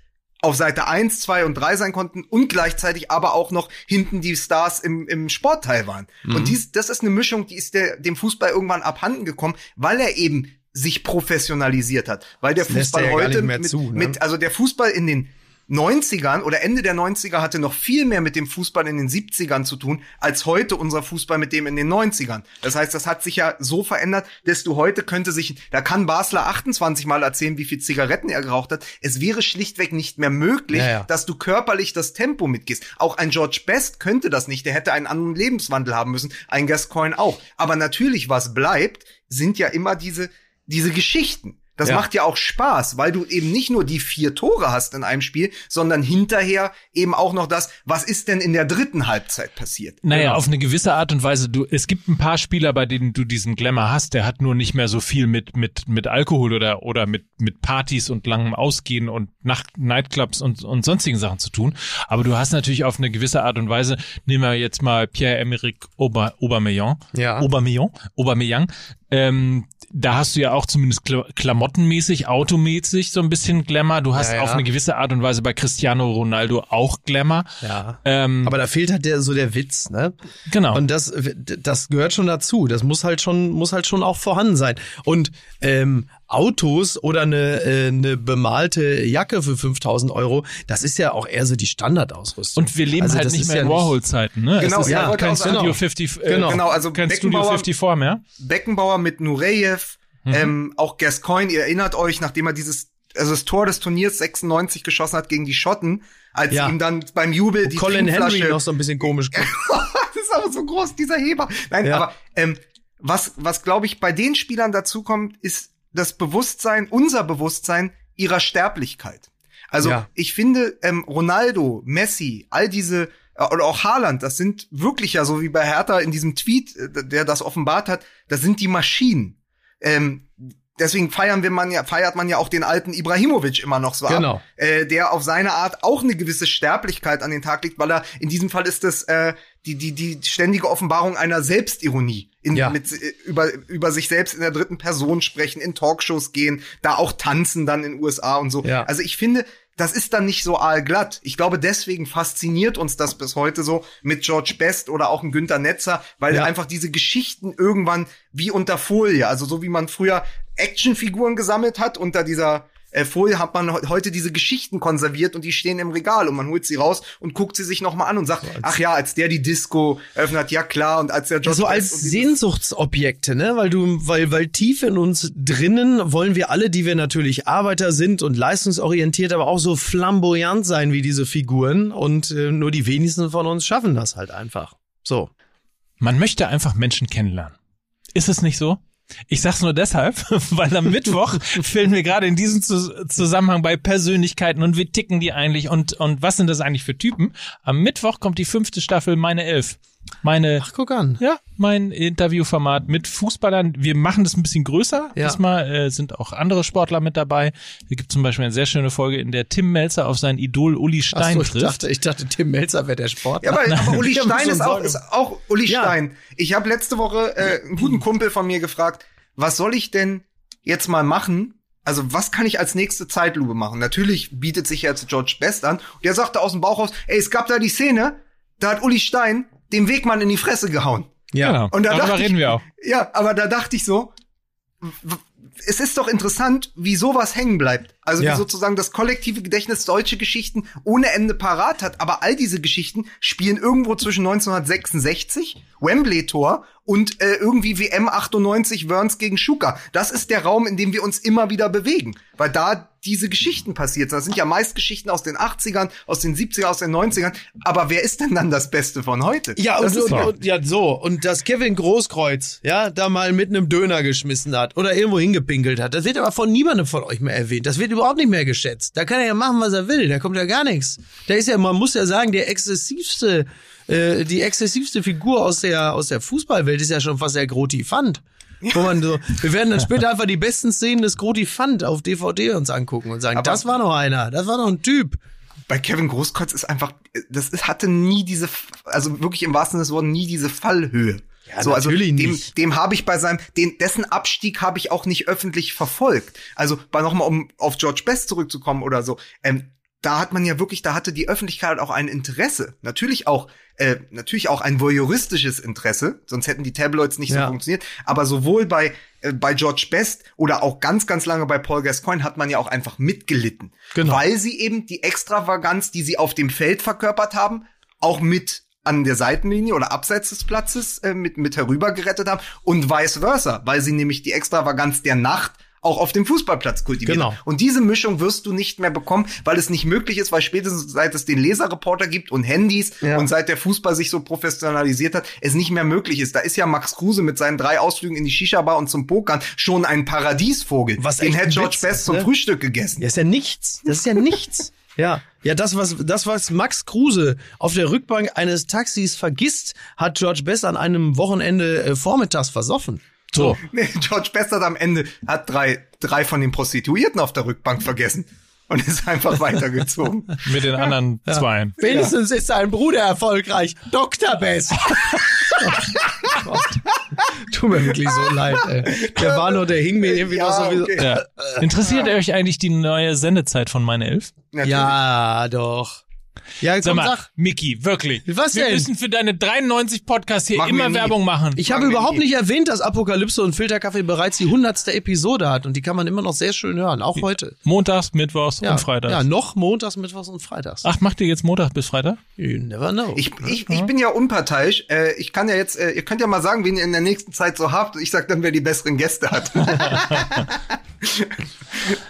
auf Seite 1, 2 und 3 sein konnten und gleichzeitig aber auch noch hinten die Stars im, im Sportteil waren. Mhm. Und dies, das ist eine Mischung, die ist der, dem Fußball irgendwann abhanden gekommen, weil er eben sich professionalisiert hat. Weil der das Fußball ja heute mit, zu, ne? mit, also der Fußball in den 90ern oder Ende der 90er hatte noch viel mehr mit dem Fußball in den 70ern zu tun, als heute unser Fußball mit dem in den 90ern. Das heißt, das hat sich ja so verändert, dass du heute könnte sich, da kann Basler 28 Mal erzählen, wie viel Zigaretten er geraucht hat. Es wäre schlichtweg nicht mehr möglich, ja, ja. dass du körperlich das Tempo mitgehst. Auch ein George Best könnte das nicht. Der hätte einen anderen Lebenswandel haben müssen. Ein Gascoigne auch. Aber natürlich, was bleibt, sind ja immer diese, diese Geschichten. Das ja. macht ja auch Spaß, weil du eben nicht nur die vier Tore hast in einem Spiel, sondern hinterher eben auch noch das, was ist denn in der dritten Halbzeit passiert. Naja, genau. auf eine gewisse Art und Weise. Du, es gibt ein paar Spieler, bei denen du diesen Glamour hast. Der hat nur nicht mehr so viel mit mit mit Alkohol oder oder mit mit Partys und langem Ausgehen und Nacht Nightclubs und und sonstigen Sachen zu tun. Aber du hast natürlich auf eine gewisse Art und Weise. Nehmen wir jetzt mal Pierre-Emerick Aubameyang. Aubameyang. Ja. Aubameyang. Aubameyang ähm, da hast du ja auch zumindest klamottenmäßig, automäßig so ein bisschen Glamour. Du hast ja, ja. auf eine gewisse Art und Weise bei Cristiano Ronaldo auch Glamour. Ja. Ähm, Aber da fehlt halt der, so der Witz, ne? Genau. Und das, das gehört schon dazu. Das muss halt schon, muss halt schon auch vorhanden sein. Und ähm, Autos oder eine, äh, eine bemalte Jacke für 5000 Euro, das ist ja auch eher so die Standardausrüstung. Und wir leben also halt nicht mehr in Warhol-Zeiten, ne? Genau, es ist ja, kein Studio genau. 50, äh, genau. genau, also kein Studio 54 mehr. Beckenbauer mit Nureyev, mhm. ähm, auch Gascoigne, ihr erinnert euch, nachdem er dieses, also das Tor des Turniers 96 geschossen hat gegen die Schotten, als ja. ihm dann beim Jubel die Colin Henry noch so ein bisschen komisch [LAUGHS] das ist aber so groß, dieser Heber. Nein, ja. aber ähm, was, was glaube ich bei den Spielern dazu kommt, ist das Bewusstsein, unser Bewusstsein ihrer Sterblichkeit. Also ja. ich finde, ähm, Ronaldo, Messi, all diese äh, oder auch Haaland, das sind wirklich ja so wie bei Hertha in diesem Tweet, äh, der das offenbart hat, das sind die Maschinen. Ähm, deswegen feiern wir man ja, feiert man ja auch den alten Ibrahimovic immer noch so Genau. ab, äh, der auf seine Art auch eine gewisse Sterblichkeit an den Tag legt, weil er in diesem Fall ist es äh, die die die ständige Offenbarung einer Selbstironie, in, Ja. mit äh, über über sich selbst in der dritten Person sprechen, in Talkshows gehen, da auch tanzen dann in USA und so. Ja. Also ich finde das ist dann nicht so aalglatt. Ich glaube, deswegen fasziniert uns das bis heute so mit George Best oder auch ein Günter Netzer, weil Ja. einfach diese Geschichten irgendwann wie unter Folie, also so wie man früher Actionfiguren gesammelt hat, unter dieser äh, Folie hat man he- heute diese Geschichten konserviert und die stehen im Regal und man holt sie raus und guckt sie sich nochmal an und sagt, ach ja, als der die Disco eröffnet hat, ja klar, und als der George so als Sehnsuchtsobjekte, ne? Weil du, weil, weil tief in uns drinnen wollen wir alle, die wir natürlich Arbeiter sind und leistungsorientiert, aber auch so flamboyant sein wie diese Figuren und äh, nur die wenigsten von uns schaffen das halt einfach. So. Man möchte einfach Menschen kennenlernen. Ist es nicht so? Ich sag's nur deshalb, [LAUGHS] weil am Mittwoch filmen wir gerade in diesem Zus- Zusammenhang bei Persönlichkeiten und wie ticken die eigentlich und, und was sind das eigentlich für Typen. Am Mittwoch kommt die fünfte Staffel Meine Elf. Meine, Ach, guck an. ja, mein Interviewformat mit Fußballern. Wir machen das ein bisschen größer. Ja. Diesmal äh, sind auch andere Sportler mit dabei. Es gibt zum Beispiel eine sehr schöne Folge, in der Tim Melzer auf sein Idol Uli Ach Stein so, ich trifft. dachte, ich dachte, Tim Melzer wäre der Sportler. Ja, aber, aber Uli Stein ist auch, ist auch Uli Ja. Stein. Ich habe letzte Woche äh, einen guten Kumpel von mir gefragt, was soll ich denn jetzt mal machen? Also was kann ich als nächste Zeitlupe machen? Natürlich bietet sich jetzt George Best an. Und der sagte aus dem Bauch raus, ey, es gab da die Szene, da hat Uli Stein dem Wegmann in die Fresse gehauen. ja. Genau. Und da Darüber dachte ich- reden wir auch. Ja, aber da dachte ich so, es ist doch interessant, wie sowas hängen bleibt. Also Ja. wie sozusagen das kollektive Gedächtnis deutsche Geschichten ohne Ende parat hat. Aber all diese Geschichten spielen irgendwo zwischen 1966, Wembley-Tor und äh, irgendwie WM 98 Wörns gegen Schuka. Das ist der Raum, in dem wir uns immer wieder bewegen. Weil da diese Geschichten passiert sind. Das sind ja meist Geschichten aus den 80ern, aus den 70ern, aus den 90ern. Aber wer ist denn dann das Beste von heute? Ja, und, und, und, ja, so. Und dass Kevin Großkreuz, ja, da mal mit einem Döner geschmissen hat oder irgendwo hingepinkelt hat, das wird aber von niemandem von euch mehr erwähnt. Das wird überhaupt nicht mehr geschätzt. Da kann er ja machen, was er will. Da kommt ja gar nichts. Da ist ja, man muss ja sagen, der exzessivste, äh, die exzessivste Figur aus der, aus der Fußballwelt ist ja schon fast der Groti Fand. Wo man so, wir werden dann später einfach die besten Szenen des Groti Fand auf DVD uns angucken und sagen, Aber- das war noch einer, das war noch ein Typ. bei Kevin Großkreuz ist einfach, das ist, hatte nie diese, also wirklich im wahrsten Sinne des Wortes, nie diese Fallhöhe. Ja, so, also dem, nicht. dem habe ich bei seinem, den, dessen Abstieg habe ich auch nicht öffentlich verfolgt. Also bei nochmal, um auf George Best zurückzukommen oder so, ähm, da hat man ja wirklich, da hatte die Öffentlichkeit auch ein Interesse. Natürlich auch, äh, natürlich auch ein voyeuristisches Interesse, sonst hätten die Tabloids nicht so Ja. funktioniert. Aber sowohl bei, äh, bei George Best oder auch ganz, ganz lange bei Paul Gascoigne hat man ja auch einfach mitgelitten. Genau. Weil sie eben die Extravaganz, die sie auf dem Feld verkörpert haben, auch mit an der Seitenlinie oder abseits des Platzes äh, mit, mit herübergerettet haben und vice versa, weil sie nämlich die Extravaganz der Nacht auch auf dem Fußballplatz kultiviert. Genau. Und diese Mischung wirst du nicht mehr bekommen, weil es nicht möglich ist, weil spätestens seit es den Leserreporter gibt und Handys Ja. und seit der Fußball sich so professionalisiert hat, es nicht mehr möglich ist. Da ist ja Max Kruse mit seinen drei Ausflügen in die Shisha-Bar und zum Pokern schon ein Paradiesvogel. Was Den hätte George Witz Best ist, zum ne? Frühstück gegessen. Ja, ist ja nichts. Das ist ja nichts. [LAUGHS] Ja, ja, das was das was Max Kruse auf der Rückbank eines Taxis vergisst, hat George Best an einem Wochenende äh, vormittags versoffen. So. Nee, George Best hat am Ende hat drei, drei von den Prostituierten auf der Rückbank vergessen und ist einfach [LAUGHS] weitergezogen. Mit den anderen Zweien. Wenigstens ist sein Bruder erfolgreich. Dr. Best. Oh Gott. Tut mir wirklich so leid, ey. Der war nur, der hing mir irgendwie Ja, noch so wie so. okay. Ja. Interessiert euch eigentlich die neue Sendezeit von meine Elf? Natürlich. Ja, doch. Ja, Sag komm, mal, sag. Miki, wirklich. Was Wir denn? müssen für deine 93 Podcasts hier Machen immer wir. Werbung machen. Ich Machen habe wir überhaupt nie. nicht erwähnt, dass Apokalypse und Filterkaffee bereits die hundertste Episode hat und die kann man immer noch sehr schön hören, auch heute. Montags, Mittwochs Ja, und Freitags. Ja, noch montags, mittwochs und freitags. Ach, macht ihr jetzt Montag bis Freitag? You never know. Ich, ich, ich bin ja unparteiisch. Äh, ich kann ja jetzt, äh, ihr könnt ja mal sagen, wen ihr in der nächsten Zeit so habt. Ich sag dann, wer die besseren Gäste hat. [LAUGHS]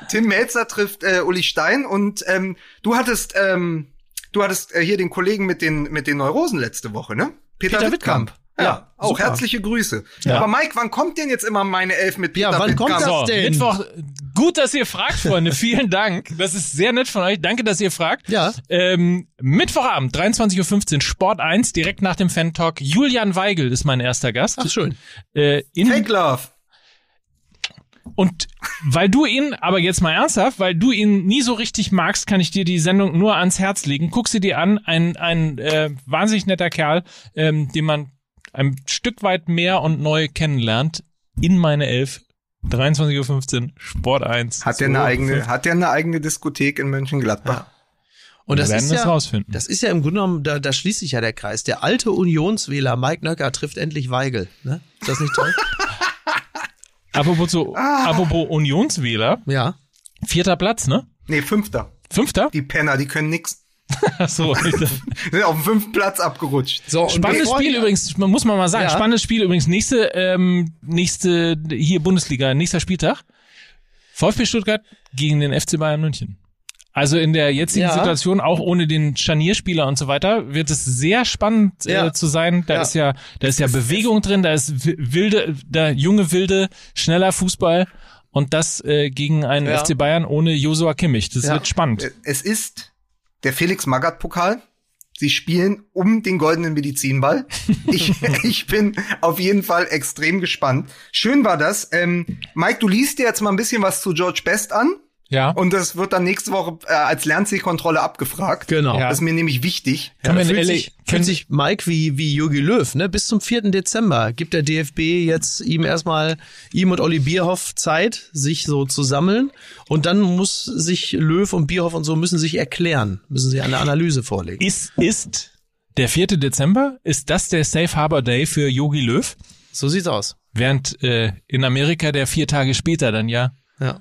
Tim Melzer trifft äh, Uli Stein und ähm, du hattest, ähm, du hattest äh, hier den Kollegen mit den mit den Neurosen letzte Woche, ne? Peter, Peter Wittkamp. Wittkamp. Ja, Ja, auch super. herzliche Grüße. Ja. Aber Mike, wann kommt denn jetzt immer meine Elf mit Peter Ja, wann kommt Wittkamp? das So, denn? Mittwoch. Gut, dass ihr fragt, Freunde. [LAUGHS] Vielen Dank. Das ist sehr nett von euch. Danke, dass ihr fragt. Ja. Ähm, Mittwochabend, 23.15 Uhr, Sport 1, direkt nach dem Fan-Talk. Julian Weigel ist mein erster Gast. Ach schön. Äh, in, Fake Love. Und weil du ihn, aber jetzt mal ernsthaft, weil du ihn nie so richtig magst, kann ich dir die Sendung nur ans Herz legen. Guck sie dir an, ein, ein äh, wahnsinnig netter Kerl, ähm, den man ein Stück weit mehr und neu kennenlernt. In meine Elf, 23.15 Uhr, Sport 1. Hat der eine eigene, hat der eine eigene Diskothek in Mönchengladbach? Und das Wir werden ist das ja, rausfinden. das ist ja im Grunde genommen, da, da schließt sich ja der Kreis. Der alte Unionswähler Mike Nöcker trifft endlich Weigel. Ne? Ist das nicht toll? [LAUGHS] Apropos, so, apropos Unionswähler, ja. vierter Platz, ne? Nee, fünfter. Fünfter? Die Penner, die können nix. [LAUGHS] Achso. [LAUGHS] Sind auf dem fünften Platz abgerutscht. So, Spannendes Spiel übrigens, man muss man mal sagen, Ja. spannendes Spiel übrigens, nächste, ähm, nächste, hier Bundesliga, nächster Spieltag. VfB Stuttgart gegen den FC Bayern München. Also in der jetzigen Ja. Situation, auch ohne den Scharnierspieler und so weiter, wird es sehr spannend Ja. äh, zu sein. Da Ja. ist ja, da ist ja Bewegung drin, da ist wi- wilde, da junge, wilde, schneller Fußball und das äh, gegen einen. FC Bayern ohne Josua Kimmich. Das wird spannend. Es ist der Felix Magath Pokal. Sie spielen um den goldenen Medizinball. Ich, [LAUGHS] ich bin auf jeden Fall extrem gespannt. Schön war das. Ähm, Mike, du liest dir jetzt mal ein bisschen was zu George Best an Ja. und das wird dann nächste Woche äh, als Lernzielkontrolle abgefragt. Genau. Ja. Das ist mir nämlich wichtig. Ja, wir fühlt, LA sich, fühlt sich Mike wie, wie Jogi Löw, ne? Bis zum 4. Dezember gibt der DFB jetzt ihm erstmal, ihm und Olli Bierhoff Zeit, sich so zu sammeln. Und dann muss sich Löw und Bierhoff und so müssen sich erklären, müssen sie eine Analyse vorlegen. Ist, ist der 4. Dezember, ist das der Safe Harbor Day für Yogi Löw? So sieht's aus. Während äh, in Amerika der vier Tage später dann ja. Ja.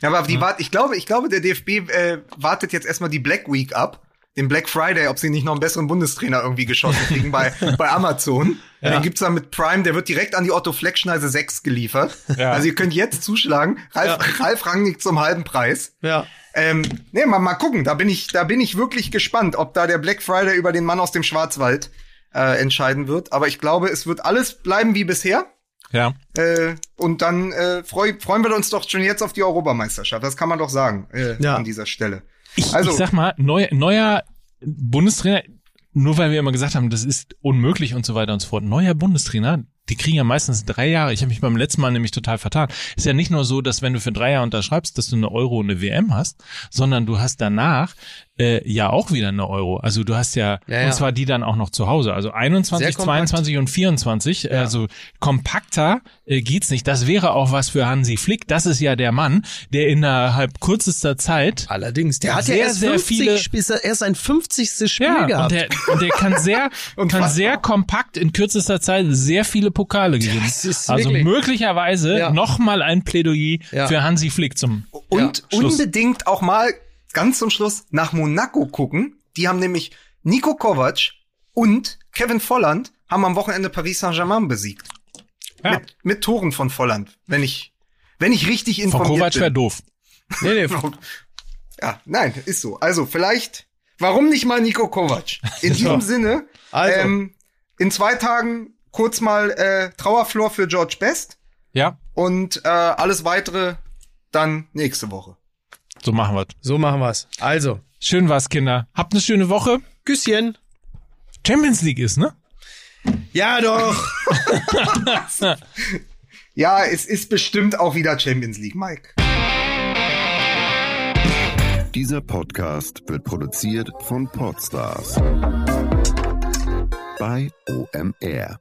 Ja, aber die wart, ich glaube, ich glaube, der DFB äh, wartet jetzt erstmal die Black Week ab, den Black Friday, ob sie nicht noch einen besseren Bundestrainer irgendwie geschossen kriegen bei, [LAUGHS] bei Amazon. Den gibt's dann mit Prime, der wird direkt an die Otto Fleckschneise 6 geliefert. Ja. Also ihr könnt jetzt zuschlagen. Ralf, Ralf Rangnick zum halben Preis. Ja. Ähm, nee, mal, mal gucken. Da bin ich, da bin ich wirklich gespannt, ob da der Black Friday über den Mann aus dem Schwarzwald äh, entscheiden wird. Aber ich glaube, es wird alles bleiben wie bisher. Ja. Äh, und dann äh, freu, freuen wir uns doch schon jetzt auf die Europameisterschaft. Das kann man doch sagen äh, Ja. an dieser Stelle. Ich, Also- ich sag mal, neu, neuer Bundestrainer, nur weil wir immer gesagt haben, das ist unmöglich und so weiter und so fort. Neuer Bundestrainer, die kriegen ja meistens drei Jahre. Ich habe mich beim letzten Mal nämlich total vertan. Ist ja nicht nur so, dass wenn du für drei Jahre unterschreibst, dass du eine Euro und eine WM hast, sondern du hast danach äh, ja auch wieder eine Euro. Also du hast ja, Ja, ja. und zwar die dann auch noch zu Hause. Also 21, Sehr kompakt. 22 und 24. Also kompakter äh, geht's nicht. Das wäre auch was für Hansi Flick. Das ist ja der Mann, der innerhalb kürzester Zeit Allerdings, der hat Sehr, ja erst sehr 50 viele- Spiel, erst sein 50. Spiel ja, gehabt. und der, und der kann sehr, [LAUGHS] kann was- sehr kompakt in kürzester Zeit sehr viele Pokale gewinnen. Also wirklich- möglicherweise Ja. noch mal ein Plädoyer Ja. für Hansi Flick zum Und Ja, unbedingt auch mal ganz zum Schluss nach Monaco gucken. Die haben nämlich Nico Kovac und Kevin Volland haben am Wochenende Paris Saint-Germain besiegt. Ja. Mit, mit Toren von Volland, wenn ich, wenn ich richtig Von informiert Kovac wäre bin. doof. nee, nee, [LAUGHS] Ja, nein, ist so. Also vielleicht, warum nicht mal Nico Kovac? In diesem Sinne, Also. ähm, in zwei Tagen kurz mal äh, Trauerflor für George Best Ja, und äh, alles weitere dann nächste Woche. So machen wir's. so machen wir's. Also, Schön war's, Kinder. Habt eine schöne Woche. Küsschen. Champions League ist, ne? Ja, doch. [LAUGHS] Ja, es ist bestimmt auch wieder Champions League, Mike. Dieser Podcast wird produziert von Podstars bei OMR.